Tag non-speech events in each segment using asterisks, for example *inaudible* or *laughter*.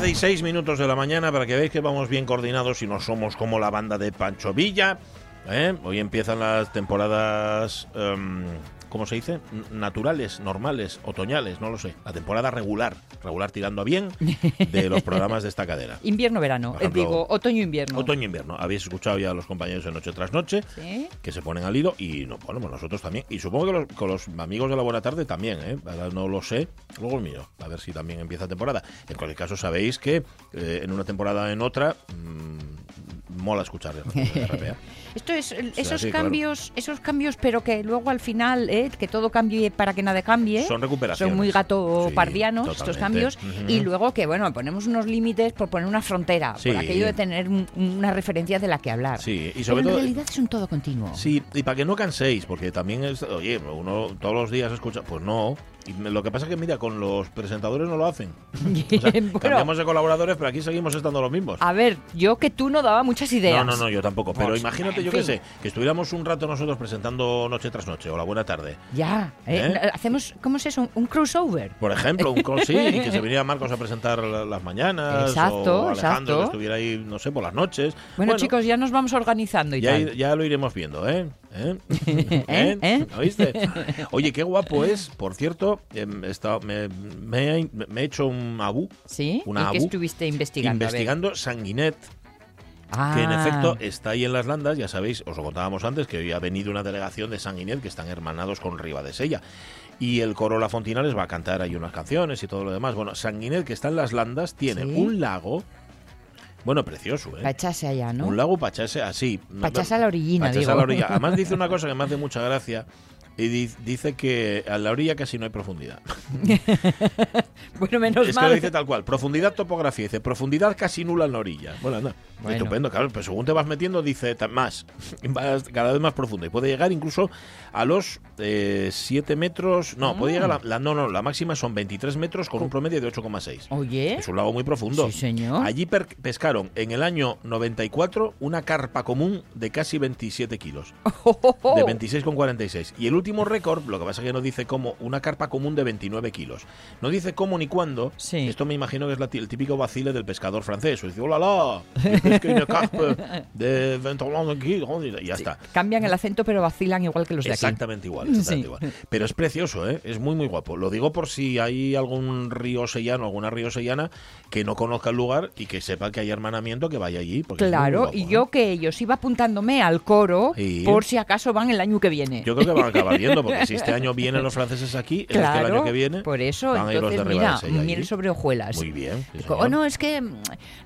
11 y 6 minutos de la mañana para que veáis que vamos bien coordinados y no somos como la banda de Pancho Villa. ¿eh? Hoy empiezan las temporadas, em, ¿cómo se dice? Naturales, normales, otoñales, no lo sé. La temporada regular, regular tirando a bien de los programas de esta cadena. *laughs* Invierno-verano, eh, digo, otoño-invierno. Otoño-invierno. Habéis escuchado ya a los compañeros de Noche tras Noche ¿Sí? que se ponen al hilo y no, bueno, pues nosotros también. Y supongo que los, con los amigos de la buena tarde también, ¿eh? No lo sé. Luego el mío, a ver si también empieza temporada. En cualquier caso, sabéis que eh, en una temporada en otra mm, mola escuchar RPA. *laughs* Esto es esos claro. cambios, esos cambios, pero que luego al final, eh, que todo cambie para que nada cambie. Son recuperaciones. Son muy gato Sí, pardianos estos cambios. Y luego que, bueno, ponemos unos límites por poner una frontera, Sí. por aquello de tener un- una referencia de la que hablar. Sí, y Pero en realidad es un todo continuo. Sí, y para que no canséis, porque también es, oye, uno todos los días escucha, pues no. Y lo que pasa es que, mira, con los presentadores no lo hacen. *laughs* O sea, Bueno, cambiamos de colaboradores, pero aquí seguimos estando los mismos. a ver, yo que tú no daba muchas ideas. No, no, no, yo tampoco. Pero Pues, imagínate, yo qué sé, que estuviéramos un rato nosotros presentando noche tras noche o la buena tarde. Ya, eh, ¿Eh? hacemos, ¿cómo es eso? Un crossover. Por ejemplo, un call sí, *laughs* que se viniera Marcos a presentar la- las mañanas. Exacto, o Alejandro exacto. que estuviera ahí, no sé, por las noches. Bueno, chicos, ya nos vamos organizando y Ya, tal. ya lo iremos viendo, ¿eh? ¿Eh? ¿Eh? ¿Eh? ¿Oíste? *laughs* Oye, qué guapo es. Por cierto, em, está- me, me he, me he hecho un abu ¿Sí? Una ¿Y qué estuviste investigando? Investigando Sanguinet, Ah, que en efecto está ahí en las landas. Ya sabéis, os lo contábamos antes, que hoy ha venido una delegación de Sanguinet que están hermanados con Riva de Sella. Y el coro La Fontina les va a cantar ahí unas canciones y todo lo demás. Bueno, Sanguinet, que está en las landas, tiene Sí. un lago, bueno, precioso, ¿eh? para echarse allá, ¿no? Un lago para echarse así. Pa' echarse a la orillina, Pa' echarse digo. a la orilla. Además dice una *laughs* cosa que me hace mucha gracia. Y di- dice que a la orilla casi no hay profundidad. *laughs* Bueno, menos es que mal. lo dice tal cual. Profundidad, topografía. Dice, profundidad casi nula en la orilla. Bueno, anda. Bueno. Estupendo, claro. Pero según te vas metiendo, dice más. *laughs* Vas cada vez más profundo. Y puede llegar incluso a los 7 metros. No, puede llegar a la, la- No, no, la máxima son 23 metros con un promedio de 8,6. Oye, Es un lago muy profundo. Sí, señor. Allí pescaron en el año 94 una carpa común de casi 27 kilos. Oh. *laughs* De 26,46. Y el último récord, lo que pasa es que no dice cómo, una carpa común de 29 kilos. No dice cómo ni cuándo. Sí. Esto me imagino que es la el típico vacile del pescador francés. O dice, hola, la, yo pesqué una carpa de 29 kilos", y ya está. cambian el acento, pero vacilan igual que los de aquí. Exactamente igual, exactamente Sí. igual. Pero es precioso, ¿eh? es muy, muy guapo. Lo digo por si hay algún río sellano, alguna río sellana que no conozca el lugar y que sepa que hay hermanamiento, que vaya allí. Claro, guapo, y ¿eh? yo que ellos iba apuntándome al coro por si acaso van el año que viene. Yo creo que van a acabar porque si este año vienen los franceses aquí, es que el claro, año que viene por eso, van a ir los entonces de mira, miel sobre hojuelas. Muy bien. sí. Oh, no, es que.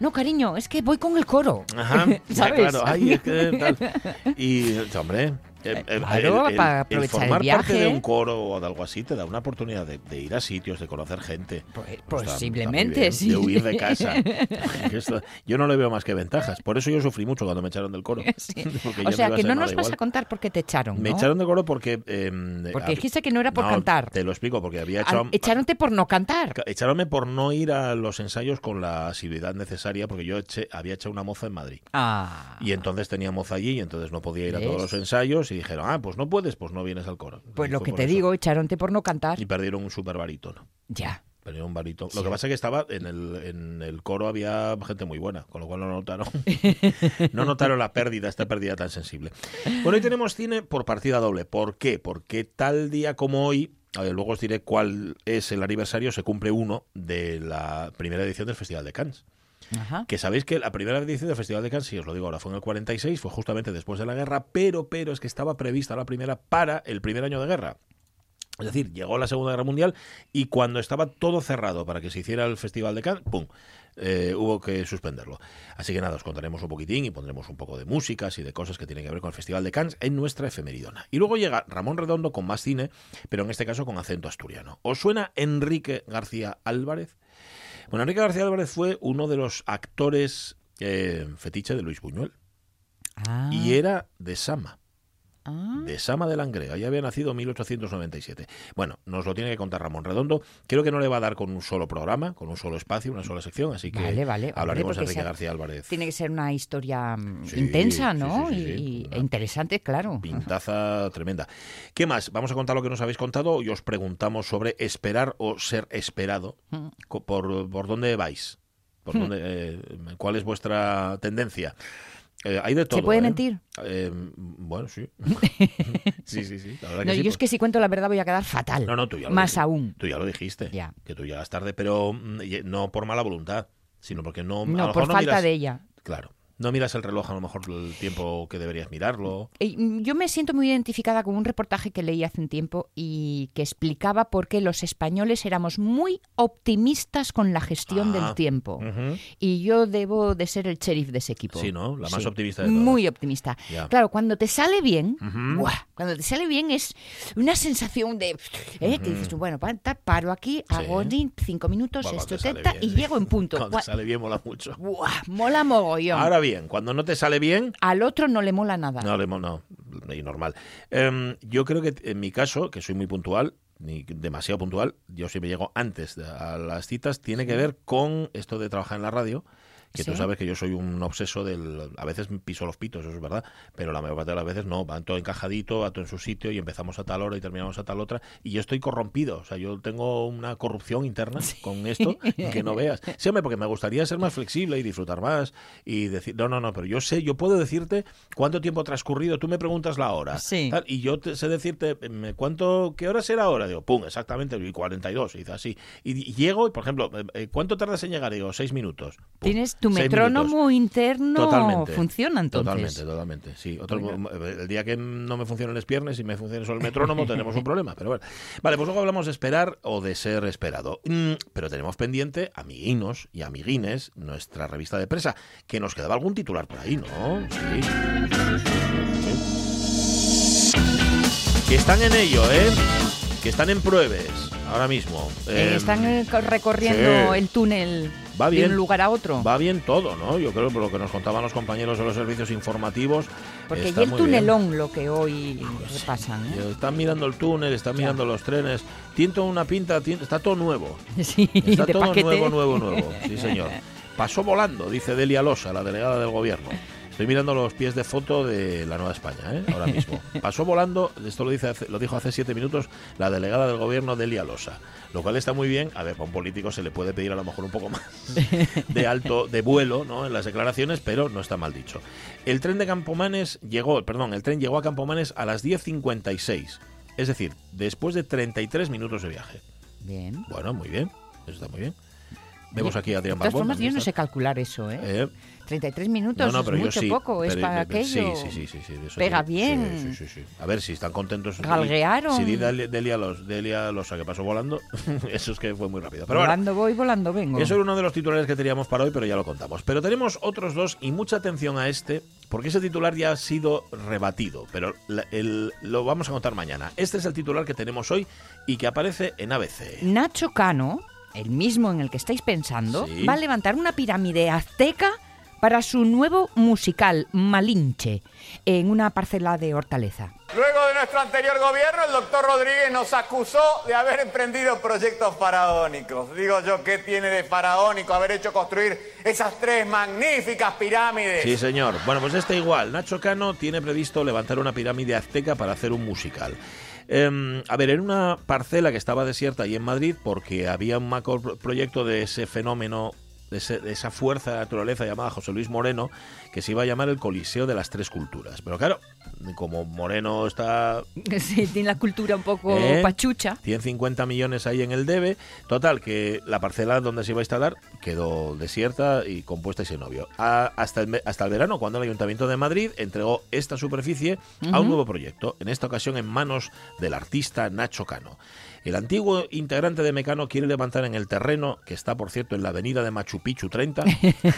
No, cariño, es que voy con el coro. Ajá, *laughs* ya, ¿Sabes? claro. Ay, es que tal. Y, hombre, eh, eh, claro, el, para el aprovechar el formar parte de viaje. un coro o de algo así te da una oportunidad de, de ir a sitios, de conocer gente. Pues- Pues posiblemente, bien, sí. De huir de casa. *laughs* Yo no le veo más que ventajas. Por eso yo sufrí mucho cuando me echaron del coro. *laughs* Sí. *laughs* O sea, a que no nos vas igual. a contar por qué te echaron. Me ¿no? echaron del coro porque... em, Porque dijiste que no era por No, cantar. Te lo explico, porque había hecho... Echaronte por no cantar. Ca- Echaronme por no ir a los ensayos con la asiduidad necesaria, porque yo eché- había hecho una moza en Madrid. Ah. Y entonces tenía moza allí y entonces no podía ir a todos ¿Ves? los ensayos y dijeron, ah, pues no puedes, pues no vienes al coro. Pues Y lo que te eso. digo, echaronte por no cantar. Y perdieron un super barítono. Ya. Perdieron un barítono. Lo que pasa es que estaba en el, en el coro había gente muy buena, con lo cual no notaron, *laughs* no notaron la pérdida, esta pérdida tan sensible. Bueno, hoy tenemos cine por partida doble. ¿Por qué? Porque tal día como hoy, a ver, luego os diré cuál es el aniversario, se cumple uno de la primera edición del Festival de Cannes. Que sabéis que la primera edición del Festival de Cannes, si os lo digo ahora, fue en el 46, fue justamente después de la guerra, pero, pero es que estaba prevista la primera para el primer año de guerra. Es decir, llegó la Segunda Guerra Mundial y cuando estaba todo cerrado para que se hiciera el Festival de Cannes, ¡pum! eh, hubo que suspenderlo. Así que nada, os contaremos un poquitín y pondremos un poco de músicas y de cosas que tienen que ver con el Festival de Cannes en nuestra efemeridona. Y luego llega Ramón Redondo con más cine, pero en este caso con acento asturiano. ¿Os suena Enrique García Álvarez? Bueno, Enrique García Álvarez fue uno de los actores eh, fetiche de Luis Buñuel. Ah, y era de Sama. Ah. de Sama de Langreo. Ahí había nacido en 1897. Bueno, nos lo tiene que contar Ramón Redondo. Creo que no le va a dar con un solo programa, con un solo espacio, una sola sección, así que Vale, vale. Hombre, hablaremos de Enrique García Álvarez. Tiene que ser una historia mm, Sí, intensa, ¿no? sí, sí, Y- e interesante, claro. Pintaza tremenda. ¿Qué más? Vamos a contar lo que nos habéis contado y os preguntamos sobre esperar o ser esperado. Mm. ¿Por, por dónde vais? ¿Por dónde, eh, ¿Cuál es vuestra tendencia? Eh, hay de todo. ¿Se puede ¿eh? mentir? Eh, bueno, sí. *laughs* sí, sí, sí. La verdad que No, sí, yo pues- es que si cuento la verdad voy a quedar fatal. No, no, tú ya lo Más dijiste. aún. Tú ya lo dijiste. Ya. Que tú llegas tarde, pero mm, y- no por mala voluntad, sino porque no. a lo No, mejor por no falta miras- de ella. Claro. No miras el reloj a lo mejor el tiempo que deberías mirarlo. Eh, mm, Yo me siento muy identificada con un reportaje que leí hace un tiempo y que explicaba por qué los españoles éramos muy optimistas con la gestión Ah. del tiempo. Ujú. Y yo debo de ser el sheriff de ese equipo. Sí, ¿no? La más Sí, optimista de todas. Muy optimista. Claro, cuando te sale bien, cuando te sale bien es una sensación de... ¿eh? Que dices tú, bueno, paro aquí, hago cinco minutos, Bueno, esto, teta, y llego en punto. *laughs* Cuando te sale bien mola mucho. buah, mola mogollón. Ahora bien, cuando no te sale bien, Al otro no le mola nada. no, le mo- no, y normal. Em, yo creo que en mi caso, que soy muy puntual, ni demasiado puntual, yo siempre llego antes a las citas, tiene que ver con esto de trabajar en la radio. Que tú Sí. sabes que yo soy un obseso del. A veces piso los pitos, eso es verdad, pero la mayor parte de las veces no. Va todo encajadito, va todo en su sitio y empezamos a tal hora y terminamos a tal otra. Y yo estoy corrompido. O sea, yo tengo una corrupción interna con esto que no veas. *laughs* Sí, hombre, porque me gustaría ser más flexible y disfrutar más y decir. No, no, no, pero yo sé, yo puedo decirte cuánto tiempo ha transcurrido. Tú me preguntas la hora. Sí. tal, y yo te sé decirte cuánto, qué hora será ahora. Digo, pum, exactamente, y 42. Y dice así. Y, y llego, y por ejemplo, eh, eh, ¿cuánto tardas en llegar? Digo, seis minutos. Pum, Tienes tu metrónomo interno Totalmente. funciona entonces. Totalmente, totalmente. Sí, Otro- Bueno. el día que no me funcionen los piernas y me funcione solo el metrónomo *laughs* tenemos un problema, pero bueno. Vale, pues luego hablamos de esperar o de ser esperado. Mm, pero tenemos pendiente, amiguinos y amiguines, nuestra revista de presa, que nos quedaba algún titular por ahí, ¿no? Sí. Que están en ello, ¿eh? Que están en pruebes ahora mismo. Eh, Eh, están eh, co- recorriendo sí. el túnel Va de bien. un lugar a otro. Va bien todo, ¿no? Yo creo por lo que nos contaban los compañeros de los servicios informativos. Porque está y el muy bien. tunelón lo que hoy repasan. ¿eh? Están mirando el túnel, están Ya. mirando los trenes. Tiene toda una pinta, está todo nuevo. *laughs* Sí, Está de todo paquete. nuevo, nuevo, nuevo. Sí, señor. *laughs* Pasó volando, dice Delia Losa, la delegada del gobierno. Estoy mirando los pies de foto de la Nueva España, ¿eh? ahora mismo. *laughs* Pasó volando, esto lo, dice hace- lo dijo hace siete minutos la delegada del gobierno Delia Losa. Lo cual está muy bien. A ver, para un político se le puede pedir a lo mejor un poco más *laughs* de alto, de vuelo, ¿no? En las declaraciones, pero no está mal dicho. El tren de Campomanes llegó, perdón, el tren llegó a Campomanes a las 10.56. Es decir, después de 33 minutos de viaje. Bien. Bueno, muy bien. Eso está muy bien. Vemos aquí a De Adrián todas Barbón. formas, yo ¿dónde no sé calcular eso, ¿eh? Eh, 33 minutos no, no, pero es mucho sí. poco, es pero- para pero- aquello. Sí, sí, sí, sí, Pega sí. bien. Sí, sí, sí, sí. A ver si están contentos. Galguearon. Si di Delia, Delia, los, Delia Losa que pasó volando, *laughs* eso es que fue muy rápido. Pero bueno, volando voy, volando vengo. eso era uno de los titulares que teníamos para hoy, pero ya lo contamos. Pero tenemos otros dos y mucha atención a este, porque ese titular ya ha sido rebatido, pero la- el- lo vamos a contar mañana. Este es el titular que tenemos hoy y que aparece en ABC. Nacho Cano, el mismo en el que estáis pensando, Sí. va a levantar una pirámide azteca para su nuevo musical Malinche en una parcela de Hortaleza. Luego de nuestro anterior gobierno, el doctor Rodríguez nos acusó de haber emprendido proyectos faraónicos. Digo yo, ¿qué tiene de faraónico haber hecho construir esas tres magníficas pirámides? Sí, señor. Bueno, pues este igual. Nacho Cano tiene previsto levantar una pirámide azteca para hacer un musical. Em, a ver, era una parcela que estaba desierta ahí en Madrid porque había un macro pro- proyecto de ese fenómeno, de, ese- de esa fuerza de naturaleza llamada José Luis Moreno, que se iba a llamar el Coliseo de las Tres Culturas. Pero claro, como Moreno está *laughs* Sí, tiene la cultura un poco ¿Eh? pachucha. 150 millones ahí en el debe. Total, que la parcela donde se iba a instalar quedó desierta y compuesta y sin novio. A- hasta, el, hasta el verano, cuando el Ayuntamiento de Madrid entregó esta superficie a un nuevo proyecto, en esta ocasión en manos del artista Nacho Cano. El antiguo integrante de Mecano quiere levantar en el terreno, que está por cierto en la avenida de Machu Picchu 30,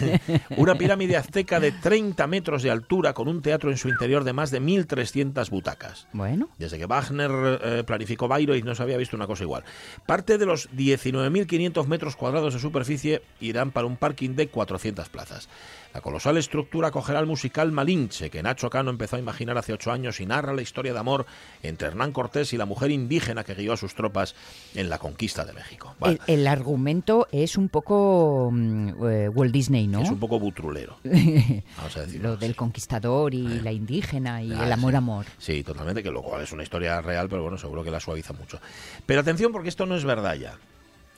*laughs* una pirámide azteca de 30 metros de altura con un teatro en su interior de más de 1.300 butacas. Bueno, Desde que Wagner eh, planificó Bayreuth no se había visto una cosa igual. Parte de los 19.500 metros cuadrados de superficie irán para un parking de 400 plazas. La colosal estructura acogerá el musical Malinche, que Nacho Cano empezó a imaginar hace ocho años y narra la historia de amor entre Hernán Cortés y la mujer indígena que guió a sus tropas en la conquista de México. El, el argumento es un poco mm, eh, Walt Disney, ¿no? Es un poco butrulero, *laughs* vamos a decirlo. Lo del conquistador y la indígena y Ah, el amor-amor. Sí, totalmente, que lo cual es una historia real, pero bueno, seguro que la suaviza mucho. Pero atención, porque esto no es verdad ya.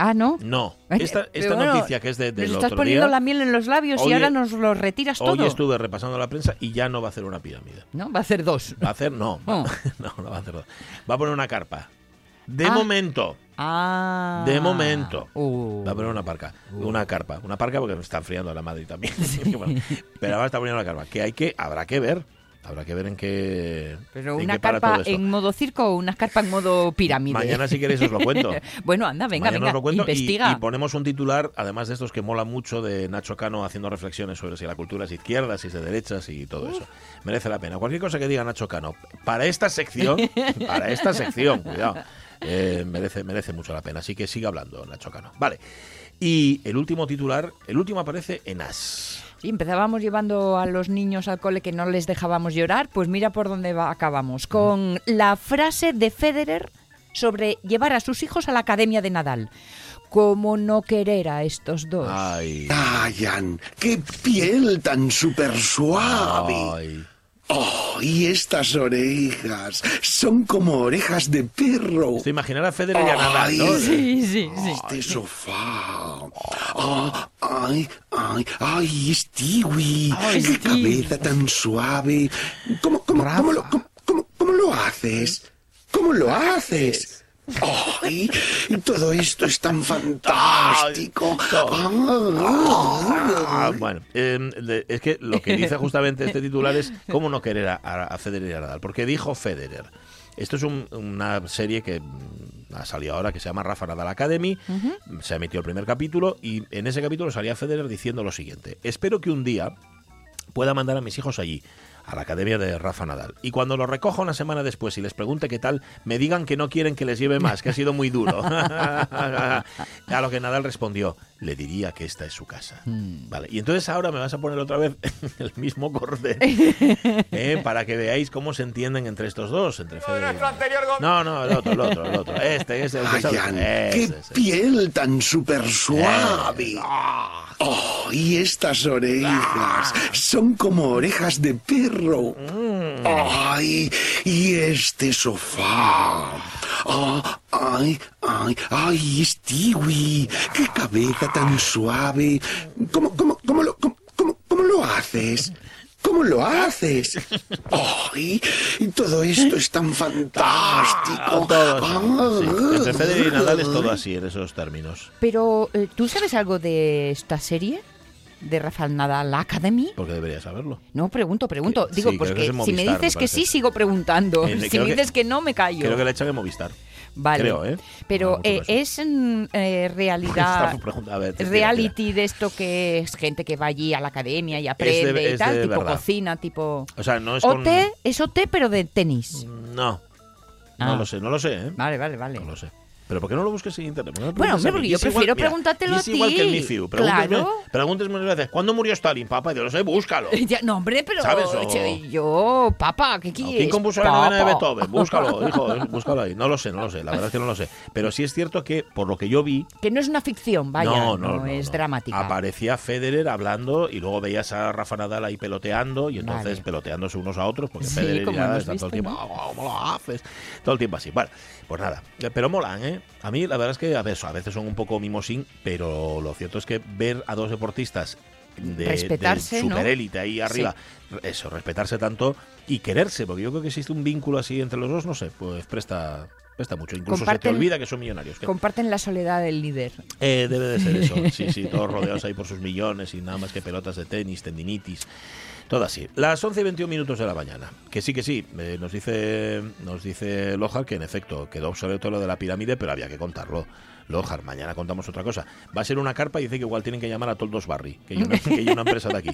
Ah, ¿no? No, Ay, esta, esta bueno, noticia que es de, Nos del estás otro poniendo día, la miel en los labios Hoy y ahora nos lo retiras todo. hoy estuve repasando la prensa y ya no va a hacer una pirámide. ¿No? Va a hacer dos. Va a hacer, no, va- Oh. *laughs* no, no va a hacer dos. Va a poner una carpa. De Ah. momento, Ah. de momento. Uh. Va a poner una parca, una carpa, una parca porque me está enfriando la madre también. *laughs* *laughs* Bueno, pero ahora está poniendo la carpa, que hay que, habrá que ver, habrá que ver en qué. Pero en una qué para carpa todo en modo circo o una carpa en modo pirámide. Mañana si queréis os lo cuento. *laughs* bueno, anda, venga, Mañana venga, os lo cuento investiga. Y, ponemos un titular, además de estos que mola mucho, de Nacho Cano haciendo reflexiones sobre si la cultura es izquierda, si es de derechas y todo eso. Merece la pena. Cualquier cosa que diga Nacho Cano, para esta sección, *laughs* para esta sección, cuidado, eh, merece, merece mucho la pena. Así que siga hablando Nacho Cano. Vale. Y el último titular, el último aparece en As. Sí, empezábamos llevando a los niños al cole que no les dejábamos llorar, pues mira por dónde va- acabamos. Con la frase de Federer sobre llevar a sus hijos a la Academia de Nadal. ¿Cómo no querer a estos dos? Ay. Ryan, qué piel tan súper suave. Ay. Oh, y estas orejas son como orejas de perro. Esto imaginar a Federer y a Nadal, ¿no? Sí, sí, sí. Este sofá. Ah, ay, ay, ay, Stewie. Ay, qué cabeza tan suave. ¿Cómo, cómo, cómo, lo, cómo, lo haces? ¿Cómo lo haces? Ay, todo esto es tan fantástico. Ah, bueno, eh, de- es que lo que dice justamente este titular es cómo no querer a, Federer y a Nadal. Porque dijo Federer. Esto es un- una serie que ha salido ahora que se llama Rafa Nadal Academy. Se ha emitido el primer capítulo y en ese capítulo salía Federer diciendo lo siguiente. Espero que un día pueda mandar a mis hijos allí, a la academia de Rafa Nadal. Y cuando los recoja una semana después y les pregunte qué tal, me digan que no quieren que les lleve más, que ha sido muy duro. *laughs* a lo que Nadal respondió, le diría que esta es su casa. Vale, y entonces ahora me vas a poner otra vez *laughs* el mismo corte *laughs* ¿eh? para que veáis cómo se entienden entre estos dos, entre Federer y No, no, el otro, el otro, el otro. Este, este, el que sabe. Qué piel tan súper suave. Oh, y estas orejas son como orejas de perro. Ay, y este sofá. Ah, ay, ay, ay, Stewie, qué cabeza tan suave. ¿Cómo, cómo, cómo lo, cómo, cómo- cómo lo haces? ¿Cómo lo haces? Ay, y todo esto es tan fantástico. Todo así, sí. Ah, Entre Federer y Nadal es todo así en esos términos. Pero, eh, ¿tú sabes algo de esta serie? ¿De Rafael Nadal Academy? Porque deberías saberlo. No, pregunto, pregunto. Que- Digo, sí, que que es en si me Movistar, dices me que sí, sigo preguntando. Eh, si me que- dices que no, me callo. Creo que la echan en Movistar. Vale. creo, ¿eh? Pero No, eh, es mm, eh, realidad. Ver, tira, reality de esto que es gente que va allí a la academia y aprende de- y tal, de tipo verdad. cocina, tipo. O sea, no es con... OT, es OT, pero de tenis. No. No Ah. lo sé, no lo sé, ¿eh? Vale, vale, vale. No lo sé. Pero ¿por qué no lo busques en internet? ¿Por qué no Bueno, porque yo Es prefiero preguntártelo es a igual que el ti. MIFIU. Claro. pregúntame muchas veces, ¿cuándo murió Stalin, papá? Yo lo sé, búscalo. *laughs* Ya, no, hombre, pero ¿Sabes? O- yo, papá, ¿qué quieres? ¿Quién compuso la novena de. Beethoven? Búscalo, *laughs* hijo, búscalo ahí. No lo sé, no lo sé, la verdad es que no lo sé. Pero sí es cierto que, por lo que yo vi, Que no es una ficción, vaya, no, no, no, es dramática. Aparecía Federer hablando y luego veías a Rafa Nadal ahí peloteando y entonces Vale. peloteándose unos a otros porque Sí, Federer y Nadal hemos están todo el visto, tiempo. "Ah, ¿cómo lo haces? Todo el tiempo así. Bueno, pues nada, pero molan, ¿eh? A mí la verdad es que a veces, a veces son un poco mimosín, pero lo cierto es que ver a dos deportistas de, Respetarse, de ¿no? superélite ahí arriba, eso, respetarse tanto y quererse, porque yo creo que existe un vínculo así entre los dos, no sé, pues presta... Presta mucho, incluso se te olvida que son millonarios. Comparten la soledad del líder. eh, debe de ser eso, sí, sí, *laughs* todos rodeados ahí por sus millones y nada más que pelotas de tenis, tendinitis, todo así. Las 11 y 21 minutos de la mañana, que sí, que sí, eh, nos dice nos dice Lojar que en efecto quedó obsoleto lo de la pirámide, pero había que contarlo. Lojar, mañana contamos otra cosa. Va a ser una carpa y dice que igual tienen que llamar a Toldos Barry, que hay una, que hay una empresa de aquí.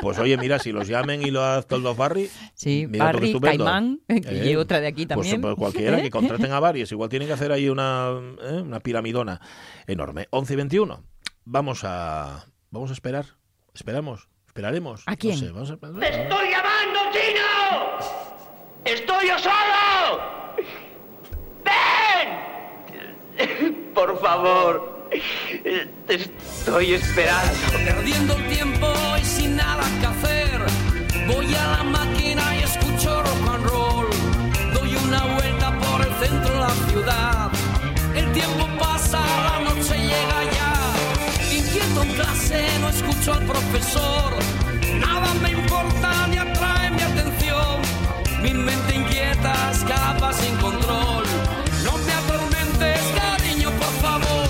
Pues oye, mira, si los llamen y lo haz Toldos Barry, Sí, mira Barry, estupendo. Caimán, y Eh, otra de aquí pues, también. pues cualquiera que *laughs* contraten a varios. Igual tienen que hacer ahí una, ¿eh? una piramidona enorme. 11 y 21. Vamos a, vamos a esperar. Esperamos. Esperaremos. ¿A quién? No sé, vamos a- ¡Te estoy llamando, chino! ¡Estoy yo solo! ¡Ven! Por favor, te estoy esperando. Perdiendo el tiempo y sin nada que hacer. Voy a la máquina y escucho rock and roll. Doy una vuelta por el centro de la ciudad. El tiempo pasa, la noche clase, no escucho al profesor. Nada me importa ni atrae mi atención. Mi mente inquieta escapa sin control. No me atormentes, cariño, por favor.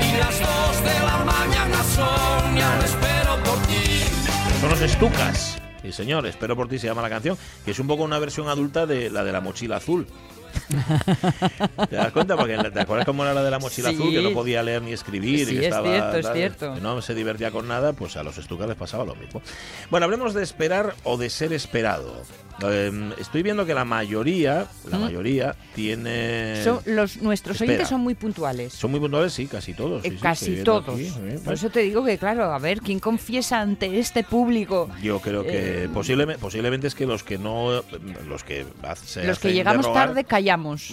Y las dos de la mañana son, ya no espero por ti. Son los estucas. Sí, señor, espero por ti se llama la canción, que es un poco una versión adulta de la de la mochila azul. *laughs* ¿Te das cuenta? Porque ¿te acuerdas cómo era la de la mochila Sí. azul? Que no podía leer ni escribir. Sí, y que es estaba, cierto, es cierto. que no se divertía con nada, pues a los estucas les pasaba lo mismo. Bueno, hablemos de esperar o de ser esperado. Eh, estoy viendo que la mayoría, la ¿Mm? mayoría tiene... Son- los, nuestros Espera. oyentes son muy puntuales. Son muy puntuales, sí, casi todos. Eh, sí, casi todos. aquí, sí, Por eso te digo que, claro, a ver, ¿quién confiesa ante este público? Yo creo que Eh, posiblemente, posiblemente es que los que no, los que se Los que llegamos rogar- tarde callamos.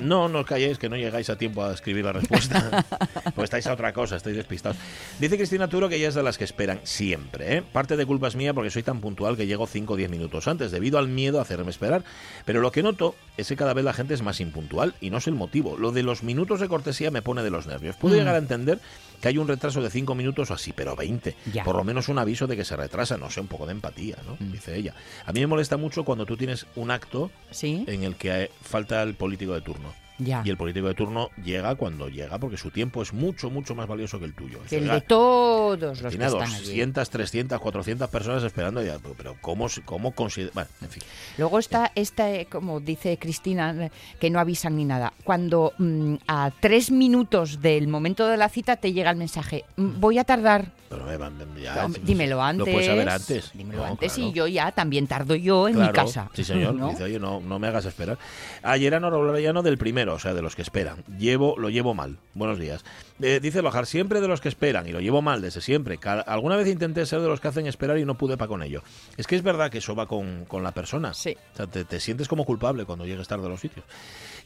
No, no os calléis, que no llegáis a tiempo a escribir la respuesta. *laughs* pues estáis a otra cosa, estáis despistados. Dice Cristina Turo que ella es de las que esperan siempre. ¿eh? Parte de culpa es mía porque soy tan puntual que llego 5 o 10 minutos antes, debido al miedo a hacerme esperar. Pero lo que noto es que cada vez la gente es más impuntual y no es el motivo. Lo de los minutos de cortesía me pone de los nervios. Puedo Mm. llegar a entender que hay un retraso de 5 minutos o así, pero 20. Ya. Por lo menos un aviso de que se retrasa, no sé, un poco de empatía, ¿no? Mm. Dice ella. A mí me molesta mucho cuando tú tienes un acto Sí, en el que falta el político de turno. Ya. Y el político de turno llega cuando llega, porque su tiempo es mucho, mucho más valioso que el tuyo. Que el de todos los que tiene a están allí. 200, 300, 400 personas esperando. Ya, pero ¿cómo, cómo considera...? Bueno, en fin. Luego está esta, como dice Cristina, eh, que no avisan ni nada. Cuando mm, a tres minutos del momento de la cita te llega el mensaje, "Mm, voy a tardar. Pero van- ya, dímelo antes. Lo puedes saber antes. Dímelo No, antes claro. y yo ya también tardo yo en mi casa. Sí, señor. *laughs* ¿no? Dice, oye, no, no me hagas esperar. Ayer no no del primero, o sea, de los que esperan. Llevo, lo llevo mal. Buenos días. Eh, dice Lojar, siempre de los que esperan, y lo llevo mal desde siempre. Cada- alguna vez intenté ser de los que hacen esperar y no pude para con ello. Es que es verdad que eso va con, con la persona. Sí. O sea, te, te sientes como culpable cuando llegues tarde a los sitios.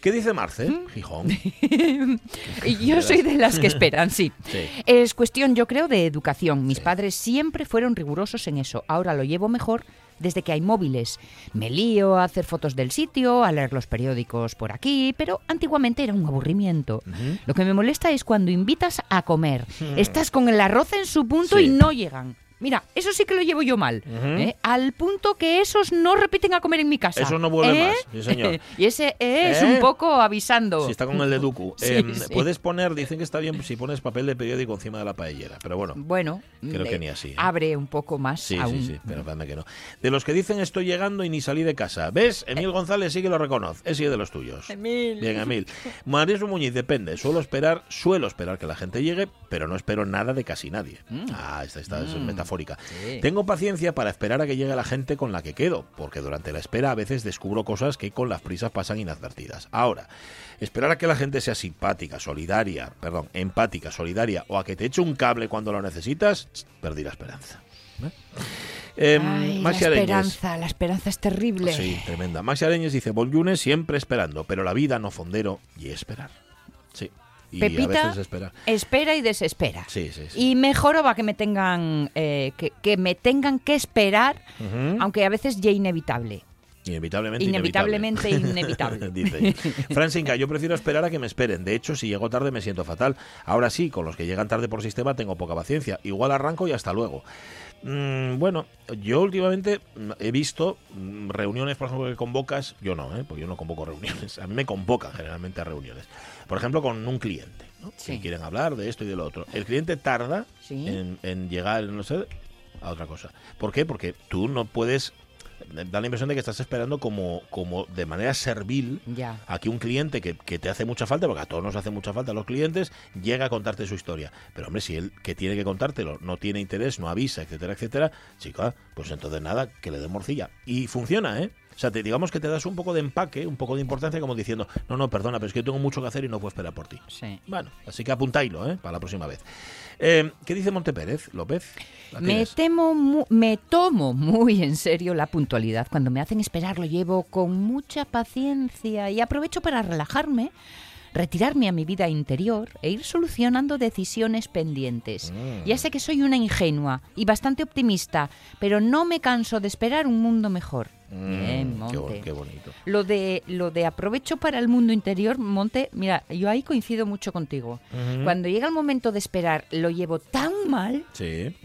¿Qué dice Marce? ¿Mm? Gijón. *laughs* Yo soy de las que esperan, sí. *laughs* Sí. Es cuestión, yo creo, de educación. Mis padres siempre fueron rigurosos en eso. Ahora lo llevo mejor desde que hay móviles. Me lío a hacer fotos del sitio, a leer los periódicos por aquí, pero antiguamente era un aburrimiento. Lo que me molesta es cuando invitas a comer. Estás con el arroz en su punto Sí. y no llegan. Mira, eso sí que lo llevo yo mal. ¿eh? Al punto que esos no repiten a comer en mi casa. Esos no vuelven ¿eh? más, sí, señor. *laughs* y ese es ¿Eh? un poco avisando. Si está con el de Duku. *laughs* Sí, Em, sí. Puedes poner, dicen que está bien si pones papel de periódico encima de la paellera, pero bueno. Bueno, Creo que ni así, ¿eh? Abre un poco más Sí, aún. sí, sí, pero parece que no. De los que dicen estoy llegando y ni salí de casa. ¿Ves? Emil González sí que lo reconoce. Es de los tuyos. Emil. Bien, Emil. Mauricio Muñiz, depende. Suelo esperar, suelo esperar que la gente llegue, pero no espero nada de casi nadie. Ah, esta, esta es metafórica. Sí. Tengo paciencia para esperar a que llegue la gente con la que quedo, porque durante la espera a veces descubro cosas que con las prisas pasan inadvertidas. Ahora, esperar a que la gente sea simpática, solidaria, perdón, empática, solidaria, o a que te eche un cable cuando lo necesitas, perdí la esperanza. ¿Eh? Ay, la Areñez. esperanza, la esperanza es terrible. Sí, tremenda. Maxi Areñez dice, Bollunes siempre esperando, pero la vida no fondero y esperar. A Pepita veces esperar. espera y desespera. Sí, sí, sí. Y mejor va que me tengan eh, que, que me tengan que esperar, aunque a veces ya inevitable. Inevitablemente. Inevitablemente inevitable. inevitable. *laughs* Dice. Francinca, yo prefiero esperar a que me esperen. De hecho, si llego tarde me siento fatal. Ahora sí, con los que llegan tarde por sistema tengo poca paciencia. Igual arranco y hasta luego. Mm, bueno, yo últimamente he visto mm, reuniones, por ejemplo, que convocas. Yo no, ¿eh? porque yo no convoco *laughs* reuniones. A mí me convocan generalmente a reuniones. Por ejemplo, con un cliente. ¿no? Sí. Que quieren hablar de esto y de lo otro. El cliente tarda Sí. en, en llegar, no sé, a otra cosa. ¿Por qué? Porque tú no puedes da la impresión de que estás esperando como, como de manera servil Ya. aquí un cliente que, que te hace mucha falta, porque a todos nos hace mucha falta a los clientes, llega a contarte su historia. Pero hombre, si él que tiene que contártelo no tiene interés, no avisa, etcétera, etcétera, chica, pues entonces nada, que le dé morcilla. Y funciona, ¿eh? O sea, te, digamos que te das un poco de empaque, un poco de importancia, como diciendo, no, no, perdona, pero es que yo tengo mucho que hacer y no puedo esperar por ti. Sí. Bueno, así que apuntáislo, ¿eh? Para la próxima vez. Eh, ¿Qué dice Montepérez, López? ¿La Me, temo me tomo muy en serio la puntualidad. Cuando me hacen esperar lo llevo con mucha paciencia y aprovecho para relajarme, retirarme a mi vida interior e ir solucionando decisiones pendientes. Mm. Ya sé que soy una ingenua y bastante optimista, pero no me canso de esperar un mundo mejor. Bien, Mm, qué, bo- Monte. qué bonito. Lo de, lo de aprovecho para el mundo interior, Monte, mira, yo ahí coincido mucho contigo. Cuando llega el momento de esperar, lo llevo tan mal Sí.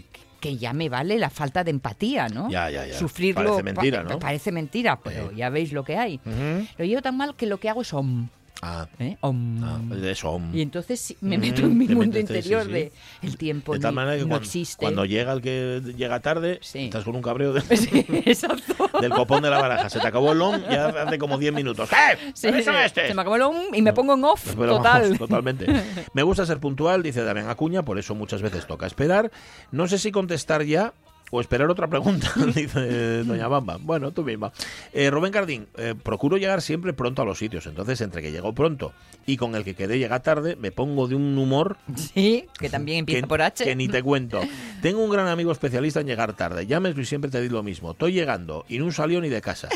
Que ya me vale la falta de empatía, ¿no? Ya, ya, ya. Sufrirlo. Parece mentira, pa- ¿no? Parece mentira, pero Sí. ya veis lo que hay. Ujú. Lo llevo tan mal que lo que hago es om. Ah, ¿eh? Om. ah, eso. Y entonces sí, me Mm, meto en mi mundo sí, interior sí. de el tiempo De tal manera que no cuando, existe. cuando llega el que llega tarde, Sí. estás con un cabreo de- *laughs* *laughs* del copón de la baraja. Se te acabó el long ya hace como 10 minutos. ¡Eh! Sí, ¿Eso sí. este? Se me acabó el om y me pongo en off Pero total. vamos, *laughs* totalmente. Me gusta ser puntual, dice Damián Acuña, por eso muchas veces toca esperar. No sé si contestar ya o esperar otra pregunta, *laughs* dice Doña Bamba. Bueno, tú misma. Eh, Rubén Cardín, eh, procuro llegar siempre pronto a los sitios. Entonces, entre que llego pronto y con el que quedé llega tarde, me pongo de un humor Sí, que también empieza que, por H. que ni te cuento. *laughs* Tengo un gran amigo especialista en llegar tarde. Llámeslo y siempre te digo lo mismo. Estoy llegando y no salió ni de casa.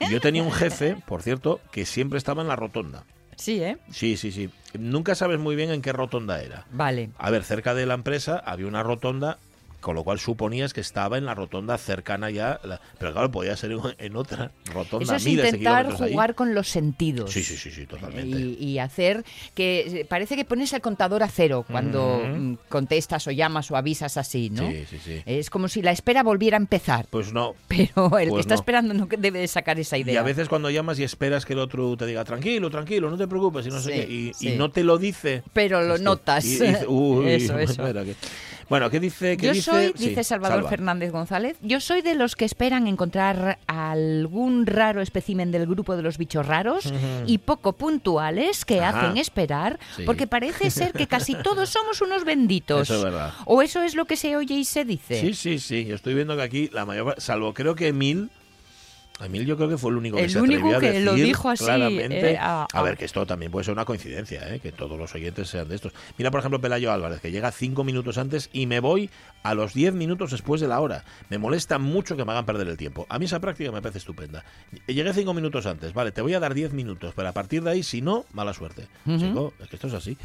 Y yo tenía un jefe, por cierto, que siempre estaba en la rotonda. Sí, ¿eh? Sí, sí, sí. Nunca sabes muy bien en qué rotonda era. Vale. A ver, cerca de la empresa había una rotonda, con lo cual suponías que estaba en la rotonda cercana ya. la- pero claro, podía ser *laughs* en- otra rotonda, Eso es miles de intentar ahí. jugar con los sentidos. Sí, sí, sí, sí, totalmente. Y, y hacer que eh, parece que pones el contador a cero cuando mm, contestas o llamas o avisas así, ¿no? Sí, sí, sí. Es como si la espera volviera a empezar. Pues no. Pero el Pues que está no. esperando no debe de sacar esa idea. Y a veces cuando llamas y esperas que el otro te diga tranquilo, tranquilo, no te preocupes y no sé qué, y, y no te lo dice. Pero lo Esto- notas. y uy, *laughs* Eso, *laughs* eso. que- Bueno, ¿qué dice? ¿Qué Yo dice? soy, Sí, dice Salvador Salva. Fernández González, yo soy de los que esperan encontrar algún raro espécimen del grupo de los bichos raros y poco puntuales que Ajá. hacen esperar, Sí. porque parece ser que casi todos somos unos benditos. Eso es verdad. O eso es lo que se oye y se dice. Sí, sí, sí. Yo estoy viendo que aquí la mayor parte- salvo creo que Emil. Emil yo creo que fue el único que El se atrevió único a que decir lo dijo así, claramente. eh, a- a, a- ver, que esto también puede ser una coincidencia, ¿eh? que todos los oyentes sean de estos. Mira, por ejemplo, Pelayo Álvarez, que llega cinco minutos antes y me voy a los diez minutos después de la hora. Me molesta mucho que me hagan perder el tiempo. A mí esa práctica me parece estupenda. Llegué cinco minutos antes, vale, te voy a dar diez minutos, pero a partir de ahí, si no, mala suerte. Chico, es que esto es así.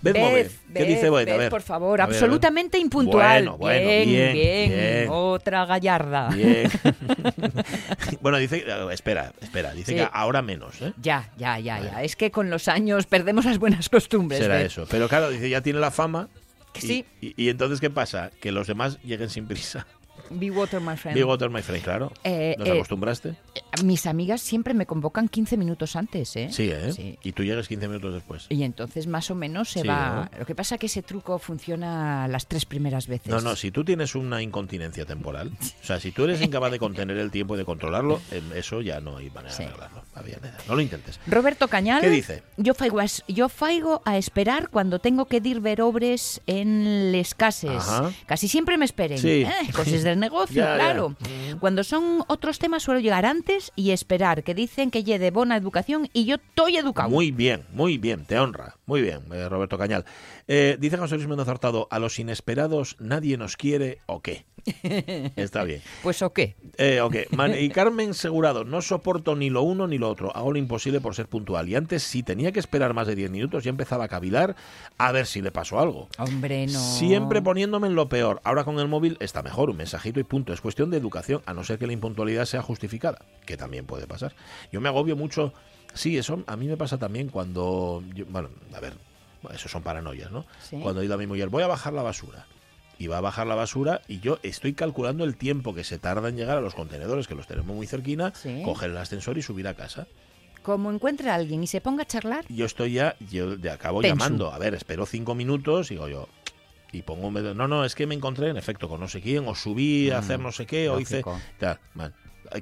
Beth Beth, ¿qué dice Beth? A ver. por favor, A ver, a ver. absolutamente impuntual. Bueno, bueno, bien, bien, bien, bien. otra gallarda. Bien. *laughs* *laughs* bueno, dice, eh, espera, espera, dice Sí. que ahora menos, ¿eh? Ya, ya, ya, ya. Es que con los años perdemos las buenas costumbres. Será Beth. eso. Pero claro, dice, ya tiene la fama. Que y- sí. Y, y entonces, ¿qué pasa? Que los demás lleguen sin prisa. Be water, my friend. Big Water, my friend, claro. Eh, ¿Nos eh, acostumbraste? Eh, Mis amigas siempre me convocan 15 minutos antes, ¿eh? Sí, ¿eh? Sí. Y tú llegas 15 minutos después. Y entonces más o menos se Sí, va... ¿no? Lo que pasa es que ese truco funciona las tres primeras veces. No, no, si tú tienes una incontinencia temporal, *laughs* o sea, si tú eres incapaz de contener el tiempo y de controlarlo, em, eso ya no hay manera Sí. de arreglarlo. No lo intentes. Roberto Cañal. ¿Qué dice? Yo faigo, a, yo faigo a esperar cuando tengo que dir ver obres en les cases. Ajá. Casi siempre me esperen. Sí. Eh, cosas del *laughs* negocio, Ya, ya. claro. Cuando son otros temas suelo llegar antes y esperar, que dicen que lle de buena educación y yo estoy educado. Muy bien, muy bien, te honra. Muy bien, eh, Roberto Cañal. Eh, dice José Luis Mendoza Hurtado, a los inesperados nadie nos quiere o qué. *laughs* Está bien. Pues o qué. Eh, ok. Man- y Carmen Segurado, no soporto ni lo uno ni lo otro. Hago imposible por ser puntual. Y antes, si tenía que esperar más de 10 minutos, ya empezaba a cavilar a ver si le pasó algo. Hombre, no. Siempre poniéndome en lo peor. Ahora con el móvil está mejor, un mensajito y punto. Es cuestión de educación, a no ser que la impuntualidad sea justificada, que también puede pasar. Yo me agobio mucho. Sí, eso a mí me pasa también cuando. yo- bueno, a ver, eso son paranoias, ¿no? Sí. Cuando digo a mi mujer, voy a bajar la basura. Y va a bajar la basura y yo estoy calculando el tiempo que se tarda en llegar a los contenedores, que los tenemos muy cerquina, Sí. coger el ascensor y subir a casa. Como encuentre a alguien y se ponga a charlar, Yo estoy ya, yo de acabo llamando. A ver, espero cinco minutos y digo yo. Y pongo un medio- No, no, es que me encontré en efecto con no sé quién, o subí a hacer no sé qué, o hice. Mm, lógico. tal, man.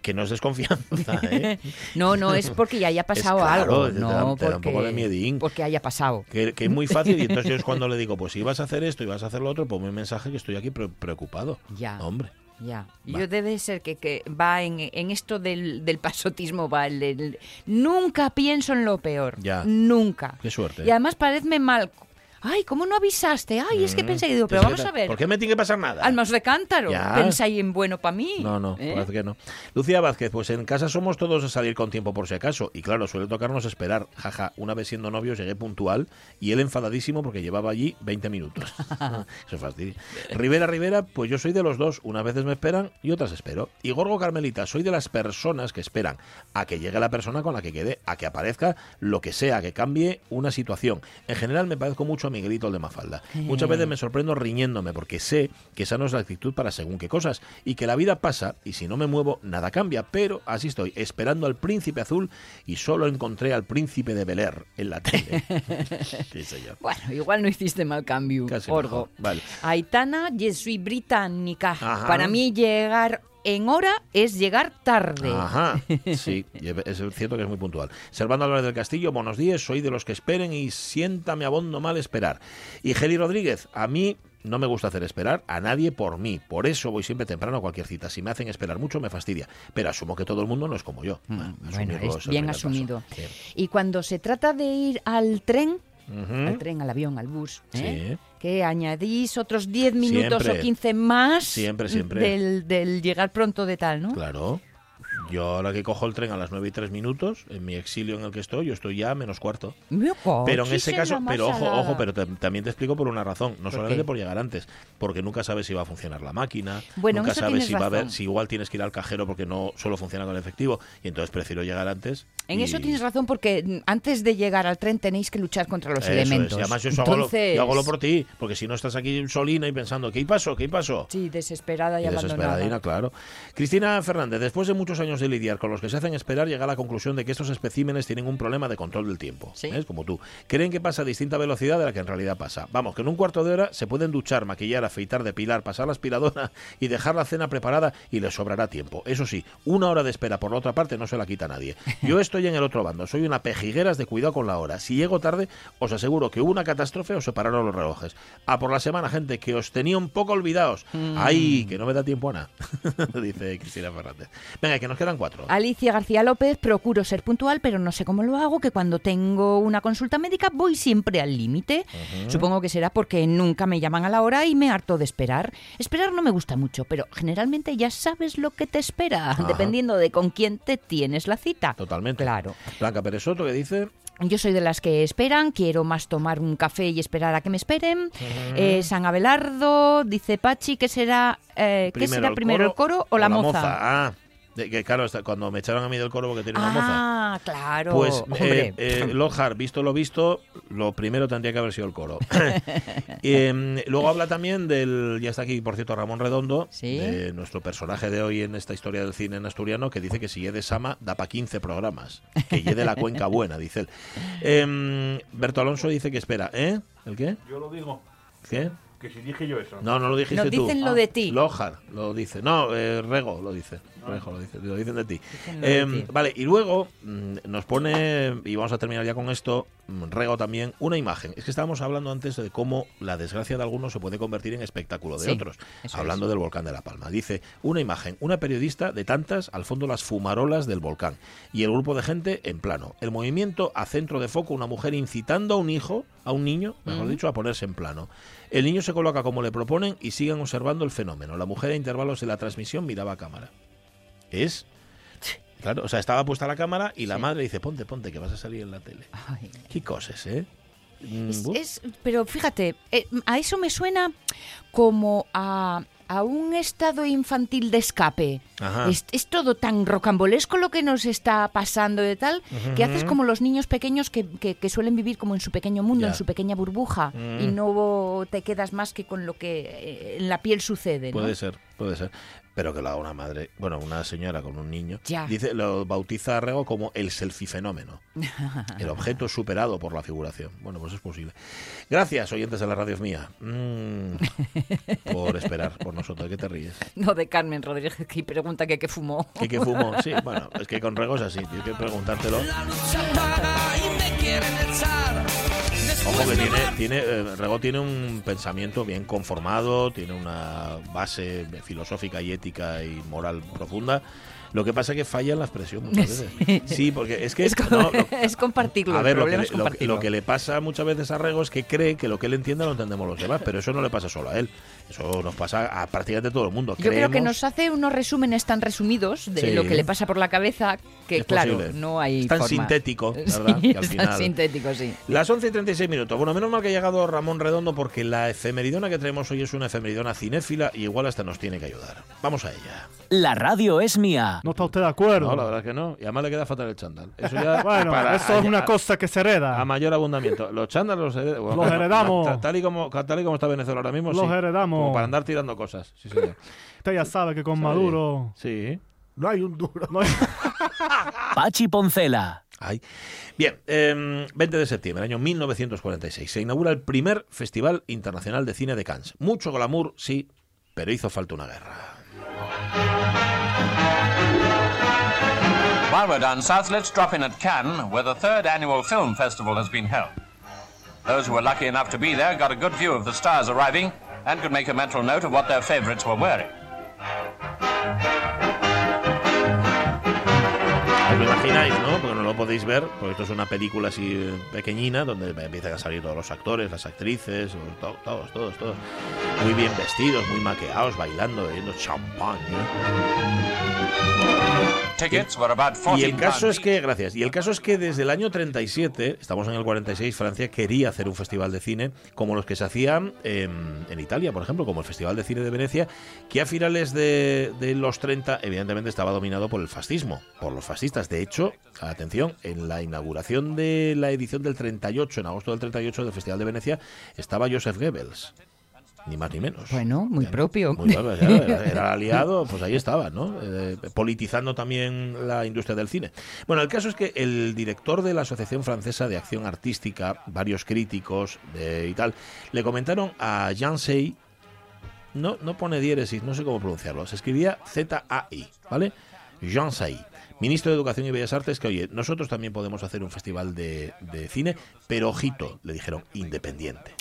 Que no es desconfianza, *laughs* ¿eh? No, no, es porque ya haya pasado claro, algo. te da- No, te da un porque, poco de miedín. porque haya pasado. Que, que es muy fácil y entonces yo es *laughs* cuando le digo, pues si vas a hacer esto y vas a hacer lo otro, ponme un mensaje que estoy aquí pre- preocupado. Ya. Hombre. Ya, Va. yo debe ser que, que va en, en esto del, del pasotismo, va el, nunca pienso en lo peor, Ya. nunca. Qué suerte. Y además parecme mal. Ay, ¿cómo no avisaste? Ay, es que Mm. pensé, digo, pero Es vamos a ver. ¿Por qué me tiene que pasar nada? Almas de cántaro, Ya. pensáis en bueno para mí. No, no, ¿eh? parece que no. Lucía Vázquez, pues en casa somos todos de salir con tiempo por si acaso. Y claro, suele tocarnos esperar. Jaja, una vez siendo novios llegué puntual y él enfadadísimo porque llevaba allí 20 minutos. *laughs* Eso fastidia. Rivera Rivera, pues yo soy de los dos. Unas veces me esperan y otras espero. Y Gorgo Carmelita, soy de las personas que esperan a que llegue la persona con la que quede, a que aparezca lo que sea, que cambie una situación. En general me parezco mucho a Miguelito el de Mafalda. Muchas veces me sorprendo riñéndome porque sé que esa no es la actitud para según qué cosas y que la vida pasa y si no me muevo nada cambia, pero así estoy, esperando al príncipe azul y solo encontré al príncipe de Bel Air en la tele. *laughs* Sí, señor. Bueno, igual no hiciste mal cambio, Casi Orgo. Vale. Aitana, yo soy británica. Para mí llegar en hora es llegar tarde. Ajá, *laughs* sí, es cierto que es muy puntual. Servando Álvarez del Castillo, buenos días, soy de los que esperen y siéntame abondo mal esperar. Y Geli Rodríguez, a mí no me gusta hacer esperar a nadie por mí, por eso voy siempre temprano a cualquier cita. Si me hacen esperar mucho me fastidia, pero asumo que todo el mundo no es como yo. Mm, Bueno, es bien asumido. Sí. Y cuando se trata de ir al tren, Ujú. al tren, al avión, al bus, ¿eh? Sí. que añadís otros 10 minutos Siempre. o 15 más Siempre, siempre. Del, del llegar pronto de tal, ¿no? Claro. Yo ahora que cojo el tren a las 9 y 3 minutos, en mi exilio en el que estoy, yo estoy ya a menos cuarto. Pero en ese caso, pero ojo, ojo, pero tam- también te explico por una razón, no solamente por llegar antes, porque nunca sabes si va a funcionar la máquina, Bueno, en nunca sabes si va a haber, si igual tienes que ir al cajero porque no solo funciona con el efectivo, y entonces prefiero llegar antes. En y- eso tienes razón porque antes de llegar al tren tenéis que luchar contra los Eso es, elementos. y además yo eso hago lo- Entonces, yo hago lo por ti, porque si no estás aquí solina y pensando, ¿qué pasó? ¿Qué pasó? Sí, desesperada y, Y desesperadina, abandonada. claro. Cristina Fernández, después de muchos años de lidiar con los que se hacen esperar, llega a la conclusión de que estos especímenes tienen un problema de control del tiempo. Sí. ¿ves? Como tú. Creen que pasa a distinta velocidad de la que en realidad pasa. Vamos, que en un cuarto de hora se pueden duchar, maquillar, afeitar, depilar, pasar la aspiradora *laughs* y dejar la cena preparada y les sobrará tiempo. Eso sí, una hora de espera por la otra parte no se la quita nadie. *laughs* Yo estoy en el otro bando, soy una pejigueras de cuidado con la hora. Si llego tarde, os aseguro que hubo una catástrofe o se pararon los relojes. A por la semana, gente, que os tenía un poco olvidados. ¡Ay, que no me da tiempo a nada! *laughs* Dice Cristina Fernández. Venga, que nos cuatro. Alicia García López, procuro ser puntual, pero no sé cómo lo hago, que cuando tengo una consulta médica voy siempre al límite. Supongo que será porque nunca me llaman a la hora y me harto de esperar. Esperar no me gusta mucho, pero generalmente ya sabes lo que te espera, dependiendo de con quién te tienes la cita. Totalmente. Claro. Blanca Pérez Soto, que dice... Yo soy de las que esperan, quiero más tomar un café y esperar a que me esperen. Eh, San Abelardo, dice Pachi, ¿qué será, eh, ¿qué será primero, el coro o la, moza? Ah, de- que claro, hasta cuando me echaron a mí del coro porque tenía una moza. Ah, claro. Pues, eh, eh, Lohar, visto lo visto, lo primero tendría que haber sido el coro. *laughs* Eh, luego habla también del, ya está aquí, por cierto, Ramón Redondo, Sí. de nuestro personaje de hoy en esta historia del cine en asturiano, que dice que si de Sama da para 15 programas, que de la cuenca buena, dice él. *laughs* Eh, Berto Alonso dice que espera, ¿eh? ¿El qué? Yo lo digo, ¿Qué? Que si dije yo eso. No, no lo dijiste Nos tú. dicen lo de ti. Lojar lo dice. No, eh, Rego lo dice. Rego lo dice. Lo dicen de ti. Dicen lo de ti. Vale, y luego mm, nos pone, y vamos a terminar ya con esto, Rego también, una imagen. Es que estábamos hablando antes de cómo la desgracia de algunos se puede convertir en espectáculo de Sí, otros. Hablando es. del volcán de La Palma. Dice, una imagen, una periodista de tantas, al fondo las fumarolas del volcán. Y el grupo de gente en plano. El movimiento a centro de foco, una mujer incitando a un hijo, a un niño, mejor dicho, a ponerse en plano. El niño se coloca como le proponen y siguen observando el fenómeno. La mujer a intervalos de la transmisión miraba a cámara. Es... Claro, o sea, estaba puesta la cámara y la madre dice, ponte, ponte, que vas a salir en la tele. Ay. Qué cosas, ¿eh? Mm, Es- es- pero fíjate, eh, a eso me suena como a, a un estado infantil de escape. Es, es todo tan rocambolesco lo que nos está pasando de tal, que haces como los niños pequeños que, que- que suelen vivir como en su pequeño mundo, en su pequeña burbuja, Mm. y no te quedas más que con lo que eh, en la piel sucede. ¿no? Puede ser. puede ser. Pero que lo haga una madre, bueno, una señora con un niño. Ya. Dice, lo bautiza a Rego como el selfie fenómeno. *laughs* El objeto superado por la figuración. Bueno, pues es posible. Gracias, oyentes de la radio mía. Mm, por esperar por nosotros. ¿Qué te ríes? No de Carmen Rodríguez, que pregunta que qué fumó. ¿Qué, qué fumo? Sí, *laughs* bueno, es que con Rego es así, tienes que preguntártelo. La lucha paga y me quieren echar. Ojo que tiene, tiene eh, Rego tiene un pensamiento bien conformado, tiene una base filosófica y ética y moral profunda. Lo que pasa es que falla en la expresión muchas veces. *laughs* Sí, porque es que Es, co- no, lo- *laughs* es compartirlo. a ver, lo que, le, es lo que- compartirlo. lo que le pasa muchas veces a Rego es que cree que lo que él entiende lo entendemos los demás, pero eso no le pasa solo a él. Eso nos pasa a prácticamente todo el mundo. Yo creo que nos hace unos resúmenes tan resumidos de Sí. lo que le pasa por la cabeza que, Es claro, posible. no hay Es tan forma. sintético, *laughs* Sí, ¿verdad? Que al es tan sintético, sí. Las 11 y 36 minutos. Bueno, menos mal que ha llegado Ramón Redondo porque la efemeridona que traemos hoy es una efemeridona cinéfila y igual hasta nos tiene que ayudar. Vamos a ella. La radio es mía. ¿No está usted de acuerdo? No, la verdad es que no. Y además le queda fatal el chándal. Eso ya *laughs* Bueno, para- eso es una a- cosa que se hereda. A mayor abundamiento. Los chándales los, hered- bueno, Los heredamos. ta- *laughs* Tal y, como, tal y como está Venezuela ahora mismo, Los sí. heredamos. Como para andar tirando cosas. Sí, señor. Usted ya sabe que con Maduro... Sí. No hay un duro. no hay- *laughs* Pachi Poncela. Ay. Bien, eh, 20 de septiembre, año 1946, se inaugura el primer Festival Internacional de Cine de Cannes. Mucho glamour, sí, pero hizo falta una guerra. While we're down south, let's drop in at Cannes, where the third annual film festival has been held. Those who were lucky enough to be there got a good view of the stars arriving and could make a mental note of what their favorites were wearing. Os lo imagináis, ¿no? Porque no lo podéis ver, porque esto es una película así eh, pequeñina donde empiezan a salir todos los actores, las actrices, todos, todos, todos. Muy bien vestidos, muy maqueados, bailando, bebiendo champán. Were about Y 14 el caso es que, gracias, y el caso es que desde el año 37, estamos en el 46, Francia quería hacer un festival de cine como los que se hacían en, en Italia, por ejemplo, como el Festival de Cine de Venecia, que a finales de, de los 30 evidentemente estaba dominado por el fascismo, por los fascistas. De hecho, atención, en la inauguración de la edición del 38, en agosto del 38 del Festival de Venecia, estaba Joseph Goebbels. Ni más ni menos. Bueno, muy propio. Muy era, era *laughs* aliado, pues ahí estaba, ¿no? Eh, politizando también la industria del cine. Bueno, el caso es que el director de la Asociación Francesa de Acción Artística, varios críticos de, y tal, le comentaron a Jean Sey, no, no pone diéresis, no sé cómo pronunciarlo, se escribía Z-A-I, ¿vale? Jean Sey, ministro de Educación y Bellas Artes, que oye, nosotros también podemos hacer un festival de, de cine, pero ojito, le dijeron, independiente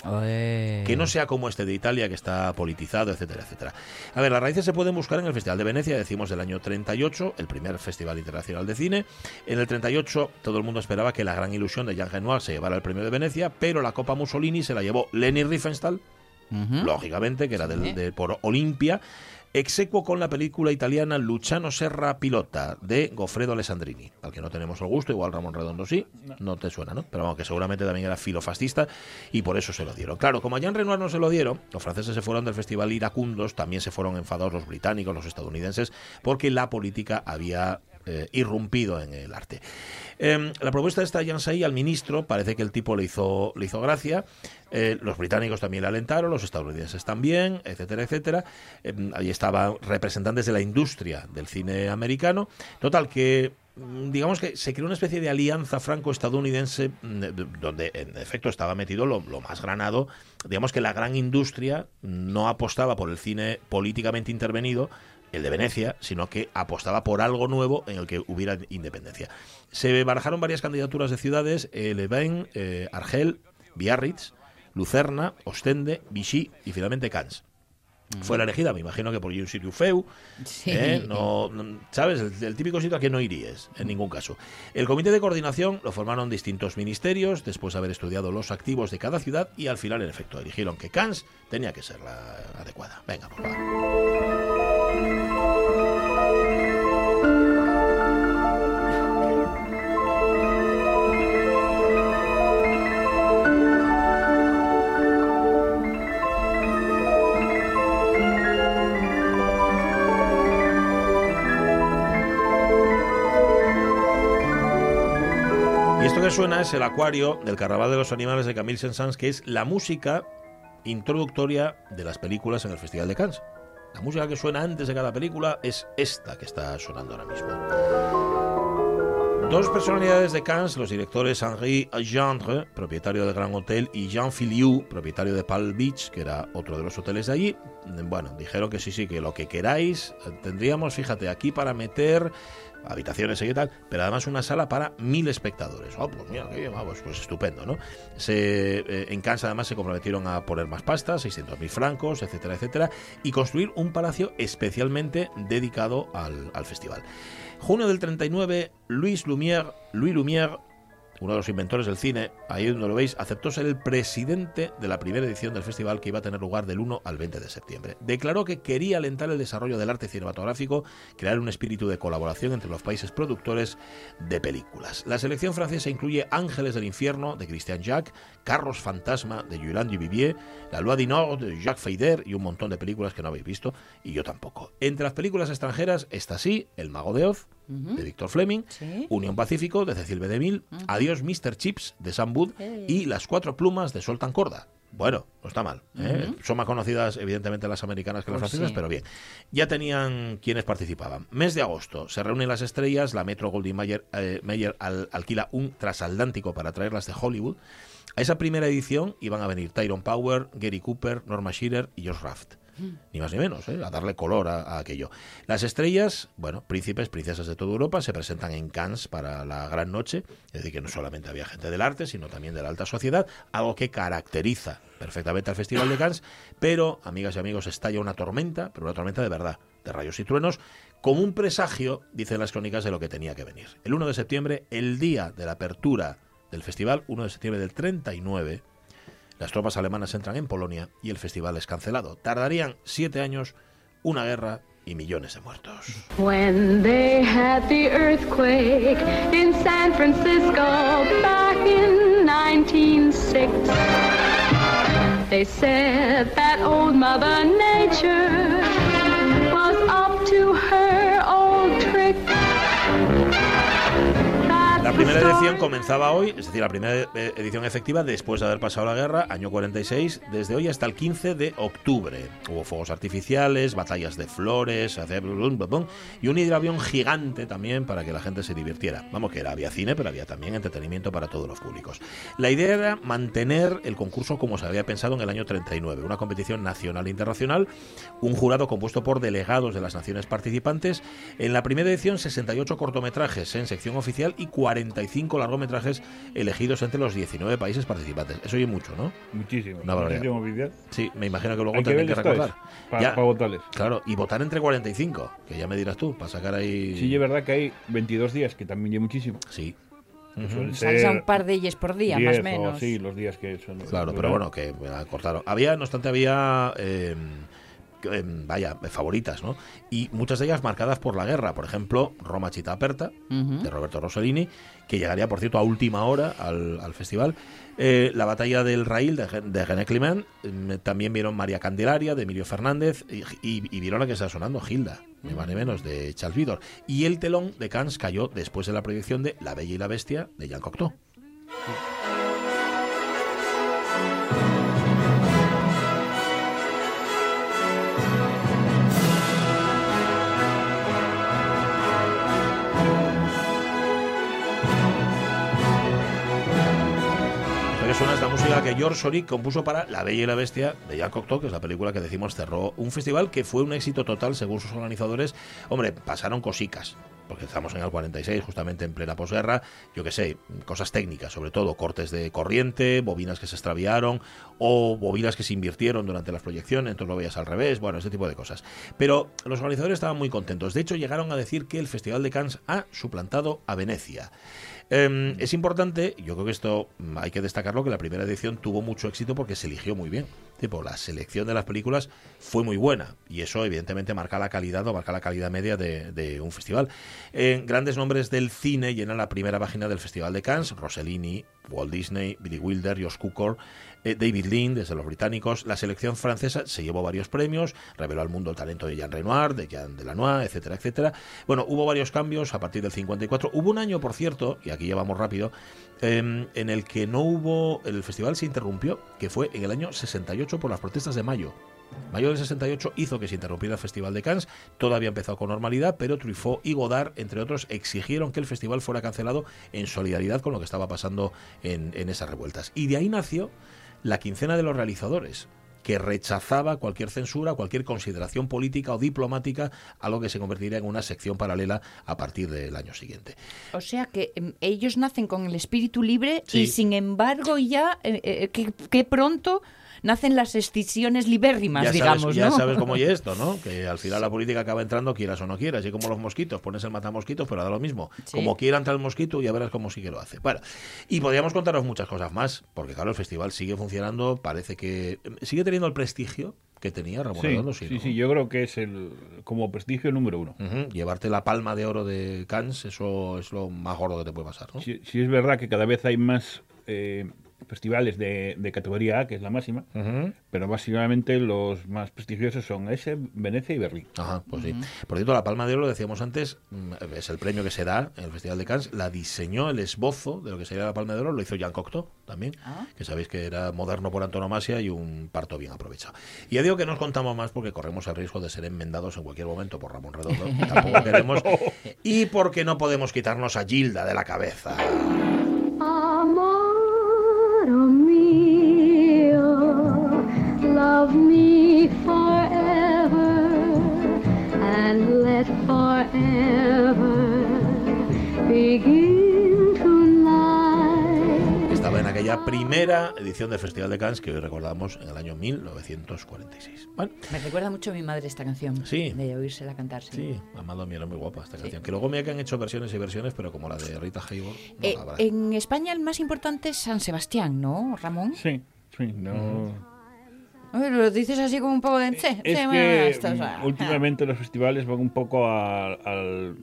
que no sea como este de Italia, que está politizado, etcétera, etcétera. A ver, las raíces se pueden buscar en el Festival de Venecia, decimos del año 38, el primer Festival Internacional de Cine. En el 38 todo el mundo esperaba que la gran ilusión de Jean Renoir se llevara el premio de Venecia, pero la Copa Mussolini se la llevó Leni Riefenstahl, lógicamente, que era del, de, por Olimpia, execuo con la película italiana Luciano Serra Pilota de Goffredo Alessandrini. Al que no tenemos el gusto, igual Ramón Redondo sí, no te suena, ¿no? Pero vamos, que seguramente también era filofascista y por eso se lo dieron. Claro, como a Jean Renoir no se lo dieron, los franceses se fueron del festival iracundos, también se fueron enfadados los británicos, los estadounidenses, porque la política había eh, irrumpido en el arte. Eh, la propuesta de esta Jansai al ministro parece que el tipo le hizo, le hizo gracia. Eh, los británicos también le alentaron, los estadounidenses también, etcétera, etcétera. Eh, ahí estaban representantes de la industria del cine americano. Total, que mm, digamos que se creó una especie de alianza franco-estadounidense mm, donde en efecto estaba metido lo, lo más granado. Digamos que la gran industria no apostaba por el cine políticamente intervenido, el de Venecia, sino que apostaba por algo nuevo en el que hubiera independencia. Se barajaron varias candidaturas de ciudades, eh, Louvain, eh, Argel, Biarritz, Lucerna, Ostende, Vichy y finalmente Cannes. Fue la elegida, me imagino que por un sitio feu, Sí. ¿eh? no, no- ¿sabes? El, el típico sitio al que no irías, en ningún caso. El comité de coordinación lo formaron distintos ministerios, después de haber estudiado los activos de cada ciudad y al final, en efecto, eligieron que Cannes tenía que ser la adecuada. Venga, por favor. Esto que suena es el acuario del Carnaval de los Animales de Camille Saint-Saëns, que es la música introductoria de las películas en el Festival de Cannes. La música que suena antes de cada película es esta que está sonando ahora mismo. Dos personalidades de Cannes, los directores Henri Gendre, propietario de Gran Hotel, y Jean Filiou, propietario de Palm Beach, que era otro de los hoteles de allí, bueno, dijeron que sí, sí, que lo que queráis, tendríamos, fíjate, aquí para meter habitaciones y tal, pero además una sala para mil espectadores. Oh, pues mira, qué bien, ah, pues, pues estupendo, ¿no? Se, eh, en Cannes además se comprometieron a poner más pasta, 600.000 francos, etcétera, etcétera, y construir un palacio especialmente dedicado al, al festival. Junio del 39, Louis Lumière, Louis Lumière uno de los inventores del cine, ahí donde lo veis, aceptó ser el presidente de la primera edición del festival que iba a tener lugar del 1 al 20 de septiembre. Declaró que quería alentar el desarrollo del arte cinematográfico, crear un espíritu de colaboración entre los países productores de películas. La selección francesa incluye Ángeles del Infierno de Christian Jacques, Carros Fantasma de Yolande Duvivier, La Loi du Nord de Jacques Feyder y un montón de películas que no habéis visto y yo tampoco. Entre las películas extranjeras está sí El Mago de Oz, de Víctor Fleming, Sí. Unión Pacífico de Cecil B. DeMille, Adiós Mr. Chips de Sam Wood y Las Cuatro Plumas de Soltan Corda. Bueno, no está mal. ¿eh? Son más conocidas, evidentemente, las americanas que las Pues francesas, sí. pero bien. Ya tenían quienes participaban. Mes de agosto, se reúnen las estrellas, la Metro Goldwyn Mayer, eh, Mayer al- alquila un transatlántico para traerlas de Hollywood. A esa primera edición iban a venir Tyrone Power, Gary Cooper, Norma Shearer y Josh Raft. Ni más ni menos, ¿eh? a darle color a, a aquello. Las estrellas, bueno, príncipes, princesas de toda Europa, se presentan en Cannes para la gran noche. Es decir, que no solamente había gente del arte, sino también de la alta sociedad, algo que caracteriza perfectamente al Festival de Cannes. Pero, amigas y amigos, estalla una tormenta, pero una tormenta de verdad, de rayos y truenos, como un presagio, dicen las crónicas, de lo que tenía que venir. El 1 de septiembre, el día de la apertura del festival, 1 de septiembre del 39, las tropas alemanas entran en Polonia y el festival es cancelado. Tardarían siete años, una guerra y millones de muertos. When they had the earthquake in San Francisco back in 1906, they said that old Mother Nature primera edición comenzaba hoy, es decir, la primera eh, edición efectiva después de haber pasado la guerra, año 46, desde hoy hasta el 15 de octubre. Hubo fuegos artificiales, batallas de flores, y un hidroavión gigante también para que la gente se divirtiera. Vamos, que era, había cine, pero había también entretenimiento para todos los públicos. La idea era mantener el concurso como se había pensado en el año 39, una competición nacional e internacional, un jurado compuesto por delegados de las naciones participantes. En la primera edición, 68 cortometrajes en sección oficial y 45 largometrajes elegidos entre los 19 países participantes. Eso oye mucho, ¿no? Muchísimo. Una barbaridad. muchísimo vídeo. Sí, me imagino que luego Hay que tendrán que ver recordar. para Ya, votarles. Claro, y votar entre 45, que ya me dirás tú, para sacar ahí... Sí, es verdad que hay 22 días, que también lleva muchísimo. Sí. Suelen Salsa ser un par de ellas por día, 10 más o o menos. sí, los días que son. Claro, pero bueno, que me la cortaron. Había, no obstante, había. eh, que, eh, vaya, favoritas, ¿no? Y muchas de ellas marcadas por la guerra. Por ejemplo, Roma Città Aperta, de Roberto Rossellini, que llegaría, por cierto, a última hora al, al festival. Eh, la batalla del Rail de, de René Clement. eh, también vieron María Candelaria, de Emilio Fernández. Y, y- y vieron la que está sonando, Gilda, ni más ni menos, de Charles Vidor. Y el telón de Cannes cayó después de la proyección de La Bella y la Bestia, de Jean Cocteau. Pero suena esta música que George Soric compuso para La Bella y la Bestia de Jean Cocteau, que es la película que decimos cerró un festival que fue un éxito total según sus organizadores. Hombre, pasaron cosicas, porque estamos en el 46, justamente en plena posguerra, yo qué sé, cosas técnicas, sobre todo cortes de corriente, bobinas que se extraviaron o bobinas que se invirtieron durante las proyecciones, entonces lo veías al revés, bueno, ese tipo de cosas. Pero los organizadores estaban muy contentos. De hecho, llegaron a decir que el Festival de Cannes ha suplantado a Venecia. Eh, es importante, yo creo que esto mm, hay que destacarlo, que la primera edición tuvo mucho éxito porque se eligió muy bien. Tipo, la selección de las películas fue muy buena y eso evidentemente marca la calidad o marca la calidad media de, de un festival. Eh, grandes nombres del cine llenan la primera página del Festival de Cannes, Rossellini, Walt Disney, Billy Wilder, Josh Cukor, eh, David Lean, desde los británicos. La selección francesa se llevó varios premios, reveló al mundo el talento de Jean Renoir, de Jean Delanois, etcétera, etcétera. Bueno, hubo varios cambios a partir del 54. Hubo un año, por cierto, y aquí ya vamos rápido, eh, en el que no hubo, el festival se interrumpió, que fue en el año 68 por las protestas de mayo. Mayo del 68 hizo que se interrumpiera el Festival de Cannes, todo había empezado con normalidad, pero Truffaut y Godard, entre otros, exigieron que el festival fuera cancelado en solidaridad con lo que estaba pasando en esas revueltas. Y de ahí nació la quincena de los realizadores que rechazaba cualquier censura, cualquier consideración política o diplomática, algo que se convertiría en una sección paralela a partir del año siguiente. O sea que em, ellos nacen con el espíritu libre Sí. y sin embargo ya eh, eh, que, que pronto nacen las excisiones libérrimas, ya digamos, sabes, ya ¿no? sabes cómo es esto, ¿no? *laughs* Que al final la política acaba entrando quieras o no quieras, y como los mosquitos, pones el matamosquitos, pero da lo mismo. Sí. Como quiera entrar el mosquito, ya verás cómo sí que lo hace. Bueno, y podríamos contaros muchas cosas más, porque claro, el festival sigue funcionando, parece que sigue teniendo el prestigio que tenía Ramón Sí, Redondo, sí, ¿no? sí, yo creo que es el como prestigio número uno. Llevarte la palma de oro de Cannes, eso es lo más gordo que te puede pasar, ¿no? Sí, sí es verdad que cada vez hay más eh, festivales de, de categoría A, que es la máxima, Ujú. pero básicamente los más prestigiosos son ese, Venecia y Berlín. Ajá, pues sí. Por cierto, la Palma de Oro, lo decíamos antes, mm, es el premio que se da en el Festival de Cannes. La diseñó el esbozo de lo que sería la Palma de Oro, lo hizo Jean Cocteau también, Ah. que sabéis que era moderno por antonomasia y un parto bien aprovechado. Y ya digo que no os contamos más porque corremos el riesgo de ser enmendados en cualquier momento por Ramón Redondo, que tampoco *laughs* queremos, y porque no podemos quitarnos a Gilda de la cabeza. Love me forever and let forever begin tonight. Estaba en aquella primera edición del Festival de Cannes que hoy recordamos en el año 1946. Bueno, Me recuerda mucho a mi madre esta canción. Sí. De oírsela cantar, sí. Sí, Amado Mía era muy guapa esta canción. Que luego me que han hecho versiones y versiones, pero como la de Rita Hayworth. no Eh, en España el más importante es San Sebastián, ¿no, Ramón? Sí, sí, no... Ay, Lo dices así como un poco de... Sí, Es sí, que esto mm, últimamente los festivales van un poco a- al,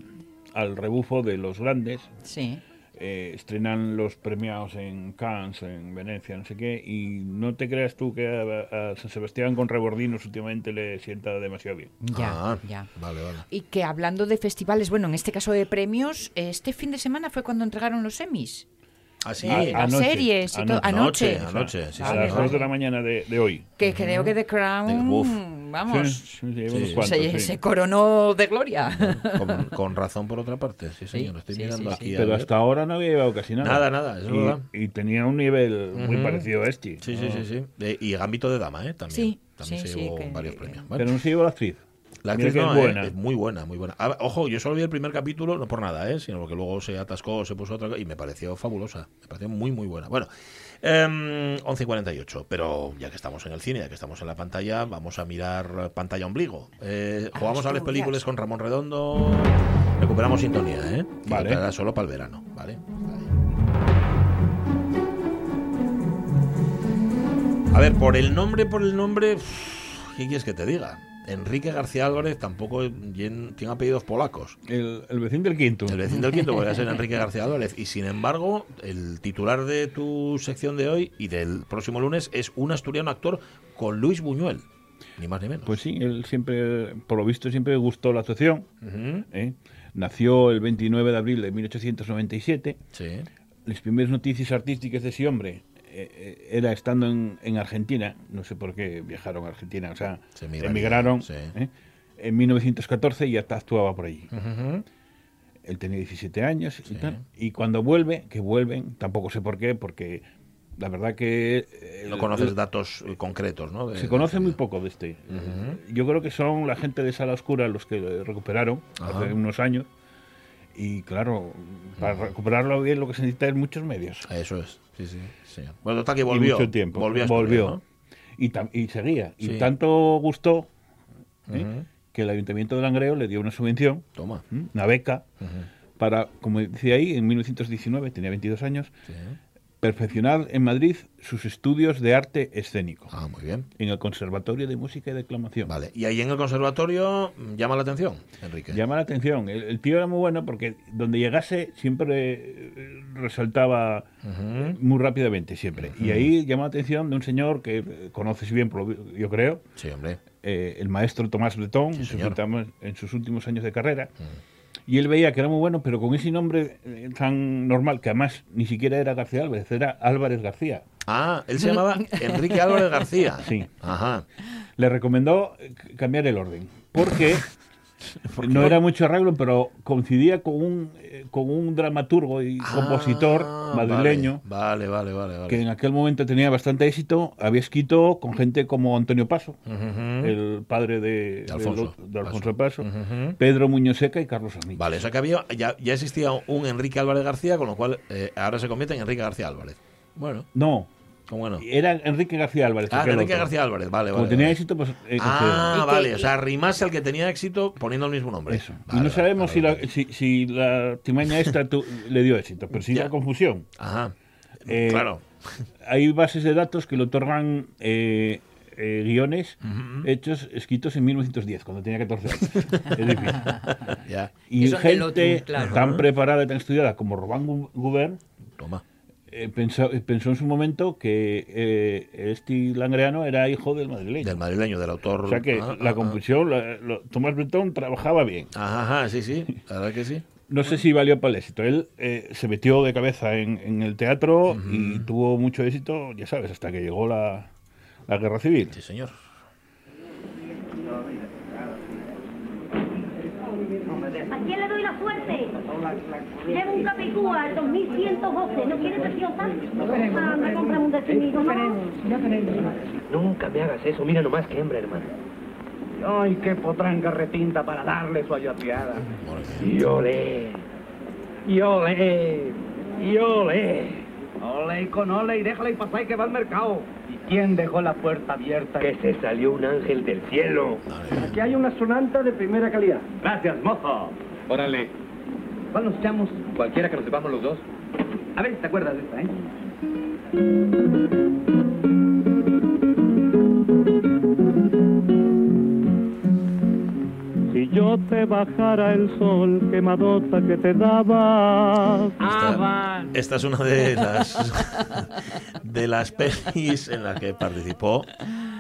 al rebufo de los grandes. Sí. Eh, estrenan los premiados en Cannes, en Venecia, no sé qué, y no te creas tú que a, a San Sebastián con Rebordinos últimamente le sienta demasiado bien. Ya, Ah, ya. Vale, vale. Y que hablando de festivales, bueno, en este caso de premios, este fin de semana fue cuando entregaron los semis. Ah, sí. Eh, las anoche, series anoche. Anoche. Anoche, sí, a sí, las sí. 2 de la mañana de, de hoy. Que creo que The Crown, Uf. vamos, Sí, sí, sí, Sí. cuantos, se, sí. se coronó de gloria. *laughs* Con, con razón por otra parte, sí, señor. Estoy sí, mirando sí, aquí. sí. a Pero ver. hasta ahora no había llevado casi nada. Nada, nada, es y, verdad. y tenía un nivel muy Ujú. parecido a este. Sí, sí, ¿no? sí, sí. De- y Gambito de Dama, ¿eh? También. Sí, También sí, se sí, llevó varios que- premios. Pero no se llevó la actriz. La actriz no, es ¿eh? buena. es muy buena, muy buena. Ah, ojo, yo solo vi el primer capítulo, no por nada, ¿eh? Sino porque luego se atascó, se puso otra cosa y me pareció fabulosa. Me pareció muy, muy buena. Bueno, em, 11 y 48. Pero ya que estamos en el cine, ya que estamos en la pantalla, vamos a mirar eh, pantalla ombligo. Eh, jugamos a las películas con Ramón Redondo. Recuperamos sintonía, ¿eh? Que Vale. solo para el verano, ¿vale? A ver, por el nombre, por el nombre, ¿qué quieres que te diga? Enrique García Álvarez tampoco tiene apellidos polacos. El, el vecino del quinto. El vecino del quinto podría ser *laughs* Enrique García Álvarez. Y sin embargo, el titular de tu sección de hoy y del próximo lunes es un asturiano actor con Luis Buñuel. Ni más ni menos. Pues sí, él siempre, por lo visto, siempre gustó la actuación. ¿eh? Nació el 29 de abril de 1897. Sí. Las primeras noticias artísticas de ese hombre eh, era estando en, en Argentina. No sé por qué viajaron a Argentina. O sea, Se emigraron sí. ¿eh? en 1914 y hasta actuaba por allí. Ujú. Él tenía 17 años y tal. Y cuando vuelve, que vuelven, tampoco sé por qué, porque la verdad que... eh, No conoces datos eh, concretos, ¿no? De- Se conoce muy poco de este. Yo creo que son la gente de Sala Oscura los que recuperaron Ajá. hace unos años. Y claro, para recuperarlo bien lo que se necesita es muchos medios. Eso es. Sí, sí, señor. Bueno, total que Y volvió. mucho tiempo. Volvió. Volvió. ¿no? y, y seguía. Sí. Y tanto gustó ¿eh? Que el Ayuntamiento de Langreo le dio una subvención, Toma. una beca, para, como decía ahí, en 1919, tenía 22 años, Sí. Perfeccionar en Madrid sus estudios de arte escénico Ah, muy bien. en el Conservatorio de Música y Declamación. Vale. Y ahí en el conservatorio llama la atención, Enrique. Llama la atención. El, el tío era muy bueno porque donde llegase siempre eh, resaltaba Ujú. muy rápidamente, siempre. Y ahí llama la atención de un señor que eh, conoces bien, yo creo, Sí, hombre. eh, el maestro Tomás Bretón, en, sus señor. últimos, en sus últimos años de carrera. Y él veía que era muy bueno, pero con ese nombre eh, tan normal, que además ni siquiera era García Álvarez, era Álvarez García. Ah, él se llamaba Enrique Álvarez García. Sí. Ajá. le recomendó eh, cambiar el orden. Porque *laughs* no era mucho arreglo, pero coincidía con un, eh, con un dramaturgo y compositor Ah, madrileño Vale, vale, vale. vale. que en aquel momento tenía bastante éxito. Había escrito con gente como Antonio Paso, el padre de, De Alfonso de Alfonso Paso. Pedro Muñoz Seca y Carlos Amigo. Vale, o sea que había, ya, ya existía un Enrique Álvarez García, con lo cual eh, ahora se convierte en Enrique García Álvarez. Bueno, No, ¿cómo no? era Enrique García Álvarez. Ah, Enrique otro. García Álvarez, vale, Como vale. tenía vale. éxito, pues. eh, Ah, que- vale, o sea, rimase al que tenía éxito poniendo el mismo nombre. Eso. Vale, y no vale, sabemos vale, si, la, si, si la timaña esta tu- le dio éxito, pero sí la confusión. Ajá. Eh, claro. Hay bases de datos que le otorgan eh, eh, guiones hechos, escritos en 1910, cuando tenía 14 años. *laughs* es difícil. Y del gente Lotum, claro. tan preparada y tan estudiada como Robán Gu- Gubern Toma. Eh, pensó, pensó en su momento que eh, este langreano era hijo del madrileño. Del madrileño, del autor. o sea que Ah, la ah, confusión, la- lo- Tomás Bretón trabajaba bien. ah. Ajá, ajá, sí, sí. *laughs* La verdad que sí. No sé si valió para el éxito. Él eh, se metió de cabeza en, en el teatro y tuvo mucho éxito, ya sabes, hasta que llegó la, la guerra civil. Sí, señor. ¿A quién le doy la suerte? Llevo un Capicúa, el 2112. ¿No quieres preciosa? Anda, cómprame un definido, ¿no? Nunca me hagas eso, mira nomás que hembra, hermano. Ay, qué potranca retinta para darle su mía. Y ole, y ole, y ole. Ole y con ole y déjala y pasar y que va al mercado. ¿Y quién dejó la puerta abierta? Que se salió un ángel del cielo. Aquí hay una sonanta de primera calidad. Gracias, mozo. Órale, ¿Cuál nos echamos? cualquiera que nos sepamos los dos. A ver si te acuerdas de esta, ¿eh? Si yo te bajara el sol quemadota que te daba. Esta, esta es una de las de las pelis en las que participó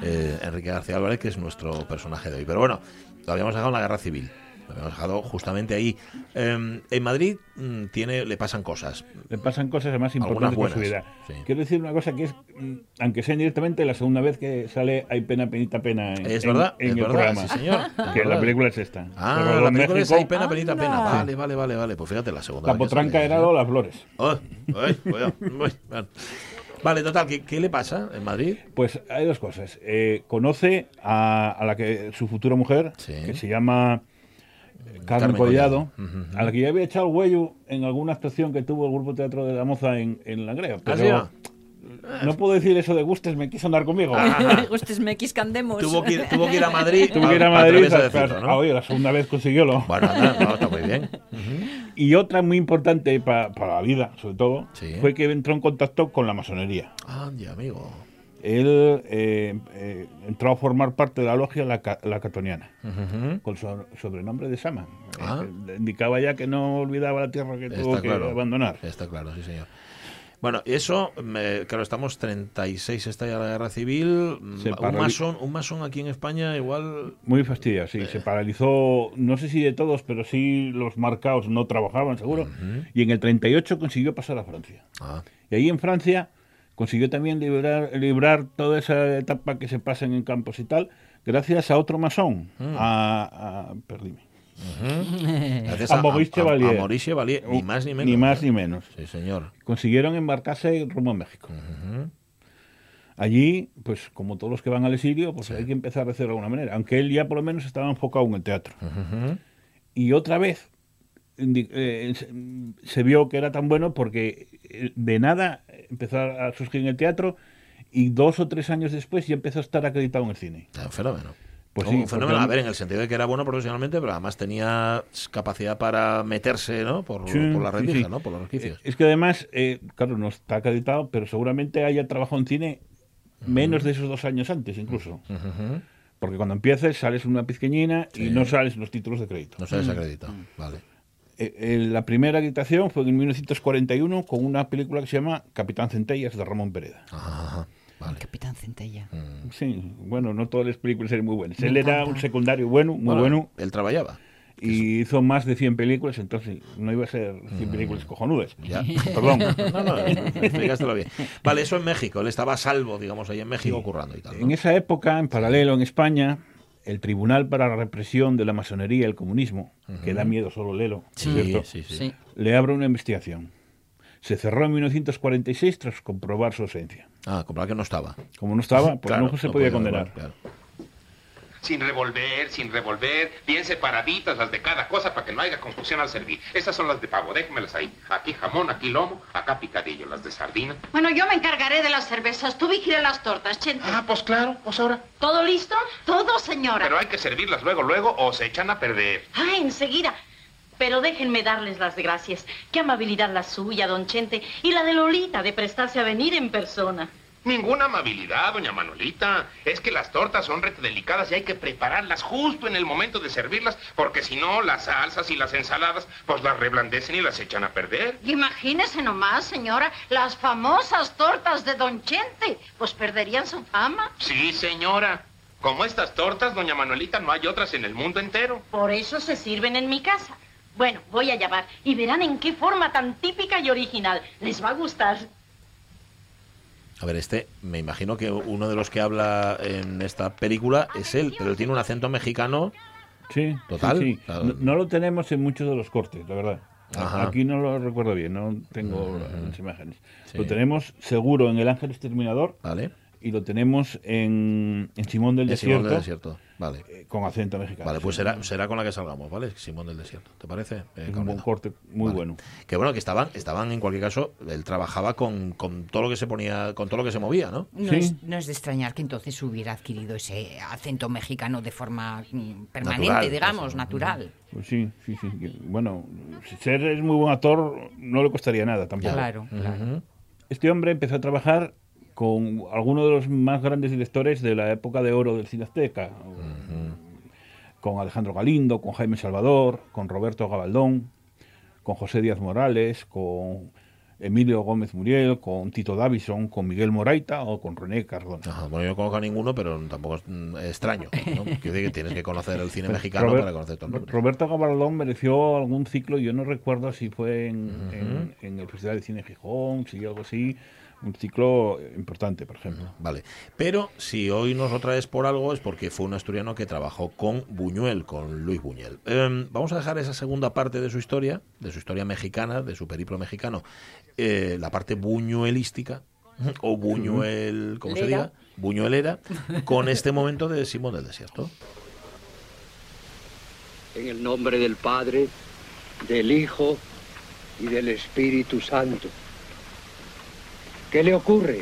eh, Enrique García Álvarez, que es nuestro personaje de hoy. Pero bueno, lo habíamos dejado en la guerra civil. Lo habíamos dejado justamente ahí. Eh, en Madrid mm, tiene, le pasan cosas. Le pasan cosas más Algunas importantes con su buenas, vida. sí. Quiero decir una cosa que es, mm, aunque sea indirectamente, la segunda vez que sale Hay pena, penita, pena en, Es en- verdad, en es el verdad, programa. sí, señor. Que la película es esta. Ah, la en película es. Hay pena, penita, pena. Anda. Vale, vale, vale, vale. Pues fíjate, la segunda La vez potranca era ¿eh? Lola Flores. Oh. Vale, total, ¿qué, qué le pasa en Madrid? Pues hay dos cosas. Eh, conoce a, a la que su futura mujer, Sí. que se llama Carmen, Carmen Collado, a la que ya había echado el huello en alguna actuación que tuvo el Grupo Teatro de la Moza en, en Langreo. ¿Ah, Pero no puedo decir eso de gustes, me quiso andar conmigo. *laughs* Gustes me quiscandemos. Tuvo que, ir, tuvo que ir a Madrid. Tuve que ir a Madrid. atreverse a a- decirlo, a- ¿no? oye, la segunda vez consiguiólo. Bueno, no, está muy bien. *laughs* Y otra muy importante pa- para la vida, sobre todo, Sí. fue que entró en contacto con la masonería. Ande, amigo. Él eh, eh, entró a formar parte de la logia La, Catoniana, Ujú. con su sobrenombre de Sama. Ah. Eh, indicaba ya que no olvidaba la tierra que tuvo Está que claro. abandonar. Está claro, sí, señor. Bueno, eso, me- claro, estamos 36, está ya la guerra civil. Un, masón, un masón aquí en España igual... Muy fastidiado, sí. Se paralizó, no sé si de todos, pero sí los marcados no trabajaban, seguro. Y en el 38 consiguió pasar a Francia. Ah, Y ahí en Francia consiguió también librar, librar toda esa etapa que se pasan en campos y tal, gracias a otro masón, a, a- perdíme. gracias A Maurice a, Chevalier. a Maurice Chevalier, ni más ni menos. Ni más ni menos. Sí, señor. Consiguieron embarcarse rumbo a México. Allí, pues como todos los que van al exilio, pues hay que empezar a hacer de alguna manera. Aunque él ya por lo menos estaba enfocado en el teatro. Y otra vez eh, se, se vio que era tan bueno porque eh, de nada empezó a surgir en el teatro y dos o tres años después ya empezó a estar acreditado en el cine. Un fenómeno. Pues un fenómeno, porque- a ver, en el sentido de que era bueno profesionalmente, pero además tenía capacidad para meterse, ¿no? Por, Sí, por rendijas, sí. ¿no? Por los resquicios. Es que además, eh, claro, no está acreditado, pero seguramente haya trabajado en cine menos de esos dos años antes, incluso. Porque cuando empieces sales una pizqueñina Sí. y no sales los títulos de crédito. No se desacredita. Vale. Eh, eh, la primera acreditación fue en 1941 con una película que se llama Capitán Centellas de Ramón Pereda. Ajá. Vale. Capitán Centella. Mm. Sí, bueno, no todas las películas eran muy buenas. Me Él era encanta. un secundario bueno, muy bueno. Él trabajaba. Y hizo más de 100 películas, entonces no iba a ser 100 películas cojonudas. Mm. Ya. *laughs* Perdón. *laughs* No, no, explícaselo bien. Vale, eso en México. Él estaba a salvo, digamos, ahí en México currando y tal. ¿no? En esa época, en paralelo en España, el Tribunal para la Represión de la Masonería y el Comunismo, que da miedo solo lelo, Sí, ¿cierto? sí, sí. Sí. le abre una investigación. Se cerró en 1946 tras comprobar su ausencia. Ah, comprobar que no estaba. Como no estaba, pues Claro, no se no podía condenar. claro. Sin revolver, sin revolver, bien separaditas las de cada cosa para que no haya confusión al servir. Estas son las de pavo, déjenmelas ahí. Aquí jamón, aquí lomo, acá picadillo, las de sardina. Bueno, yo me encargaré de las cervezas. Tú vigila las tortas, Chente. Ah, pues claro, pues ahora. ¿Todo listo? Todo, señora. Pero hay que servirlas luego, luego, o se echan a perder. Ah, enseguida. Pero déjenme darles las gracias. Qué amabilidad la suya, don Chente, y la de Lolita de prestarse a venir en persona. Ninguna amabilidad, doña Manolita. Es que las tortas son rete delicadas y hay que prepararlas justo en el momento de servirlas, porque si no, las salsas y las ensaladas, pues las reblandecen y las echan a perder. Imagínese nomás, señora, las famosas tortas de don Chente. Pues perderían su fama. Sí, señora. Como estas tortas, doña Manuelita, no hay otras en el mundo entero. Por eso se sirven en mi casa. Bueno, voy a llamar y verán en qué forma tan típica y original. Les va a gustar. A ver, este, me imagino que uno de los que habla en esta película es él, pero él tiene un acento mexicano. Sí, Total, sí, sí. claro. No, no lo tenemos en muchos de los cortes, la verdad. Ajá. Aquí no lo recuerdo bien, no tengo las imágenes. Sí. Lo tenemos seguro en El Ángel Exterminador Vale. Y lo tenemos en, en Simón del En Desierto, Simón del Desierto. Vale. eh, con acento mexicano. Vale, pues sí. será, será con la que salgamos, ¿vale? Simón del Desierto. ¿Te parece? Eh, un buen corte, muy Vale. bueno. Que bueno, que estaban, estaban en cualquier caso, él trabajaba con, con todo lo que se ponía, con todo lo que se movía, ¿no? No, Sí. es, no es de extrañar que entonces hubiera adquirido ese acento mexicano de forma mm, permanente, Natural, digamos, natural. Pues sí, sí, sí. Bueno, si ser es muy buen actor no le costaría nada tampoco. Claro, claro. Este hombre empezó a trabajar con algunos de los más grandes directores de la época de oro del cine azteca. Con Alejandro Galindo, con Jaime Salvador, con Roberto Gabaldón, con José Díaz Morales, con Emilio Gómez Muriel, con Tito Davison, con Miguel Moraita o con René Cardona. Ajá, bueno, yo no conozco a ninguno, pero tampoco es mm, extraño. ¿no? *laughs* Quiero decir que tienes que conocer el cine mexicano Robert- para conocer todo el nombre. Roberto Gabaldón mereció algún ciclo, yo no recuerdo si fue en, en- en el Festival de Cine Gijón, si algo así, un ciclo importante, por ejemplo. Vale. Pero si hoy nos lo traes por algo es porque fue un asturiano que trabajó con Buñuel, con Luis Buñuel. Em, vamos a dejar esa segunda parte de su historia, de su historia mexicana, de su periplo mexicano, eh, la parte buñuelística, o Buñuel, como se diga, Buñuelera, con este momento de Simón del Desierto. En el nombre del Padre, del Hijo y del Espíritu Santo. ¿Qué le ocurre?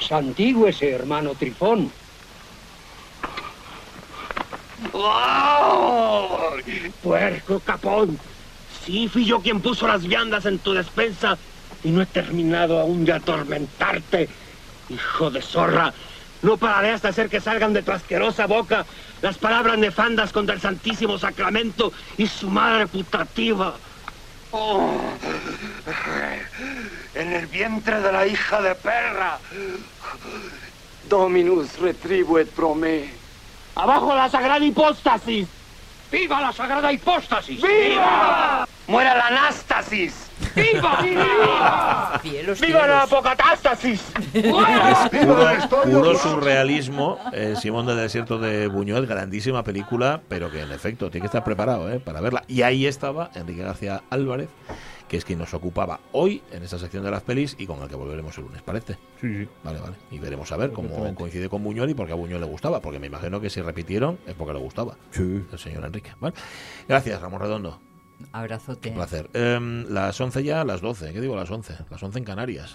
Santígüese, hermano Trifón. Puerco capón. Sí, fui yo quien puso las viandas en tu despensa y no he terminado aún de atormentarte. Hijo de zorra, no pararé hasta hacer que salgan de tu asquerosa boca las palabras nefandas contra el Santísimo Sacramento y su madre putativa. Oh, en el vientre de la hija de perra. Dominus retribuet pro me. ¡Abajo la sagrada hipóstasis! ¡Viva la sagrada hipóstasis! ¡Viva! ¡Muera la anástasis! ¡Viva! ¡Viva! Cielos, ¡Viva la apocatástasis! Puro, puro surrealismo, eh, Simón del Desierto de Buñuel, grandísima película, pero que en efecto tiene que estar preparado eh, para verla. Y ahí estaba Enrique García Álvarez, que es quien nos ocupaba hoy en esta sección de las pelis y con el que volveremos el lunes, ¿parece? Sí, sí. Vale, vale. Y veremos a ver cómo coincide con Buñuel y por qué a Buñuel le gustaba, porque me imagino que si repitieron es porque le gustaba. Sí. El señor Enrique. ¿vale? Gracias, Ramón Redondo. Abrazote. Un placer. Em, las 11 ya, las 12. ¿Qué digo las 11? Las 11 en Canarias.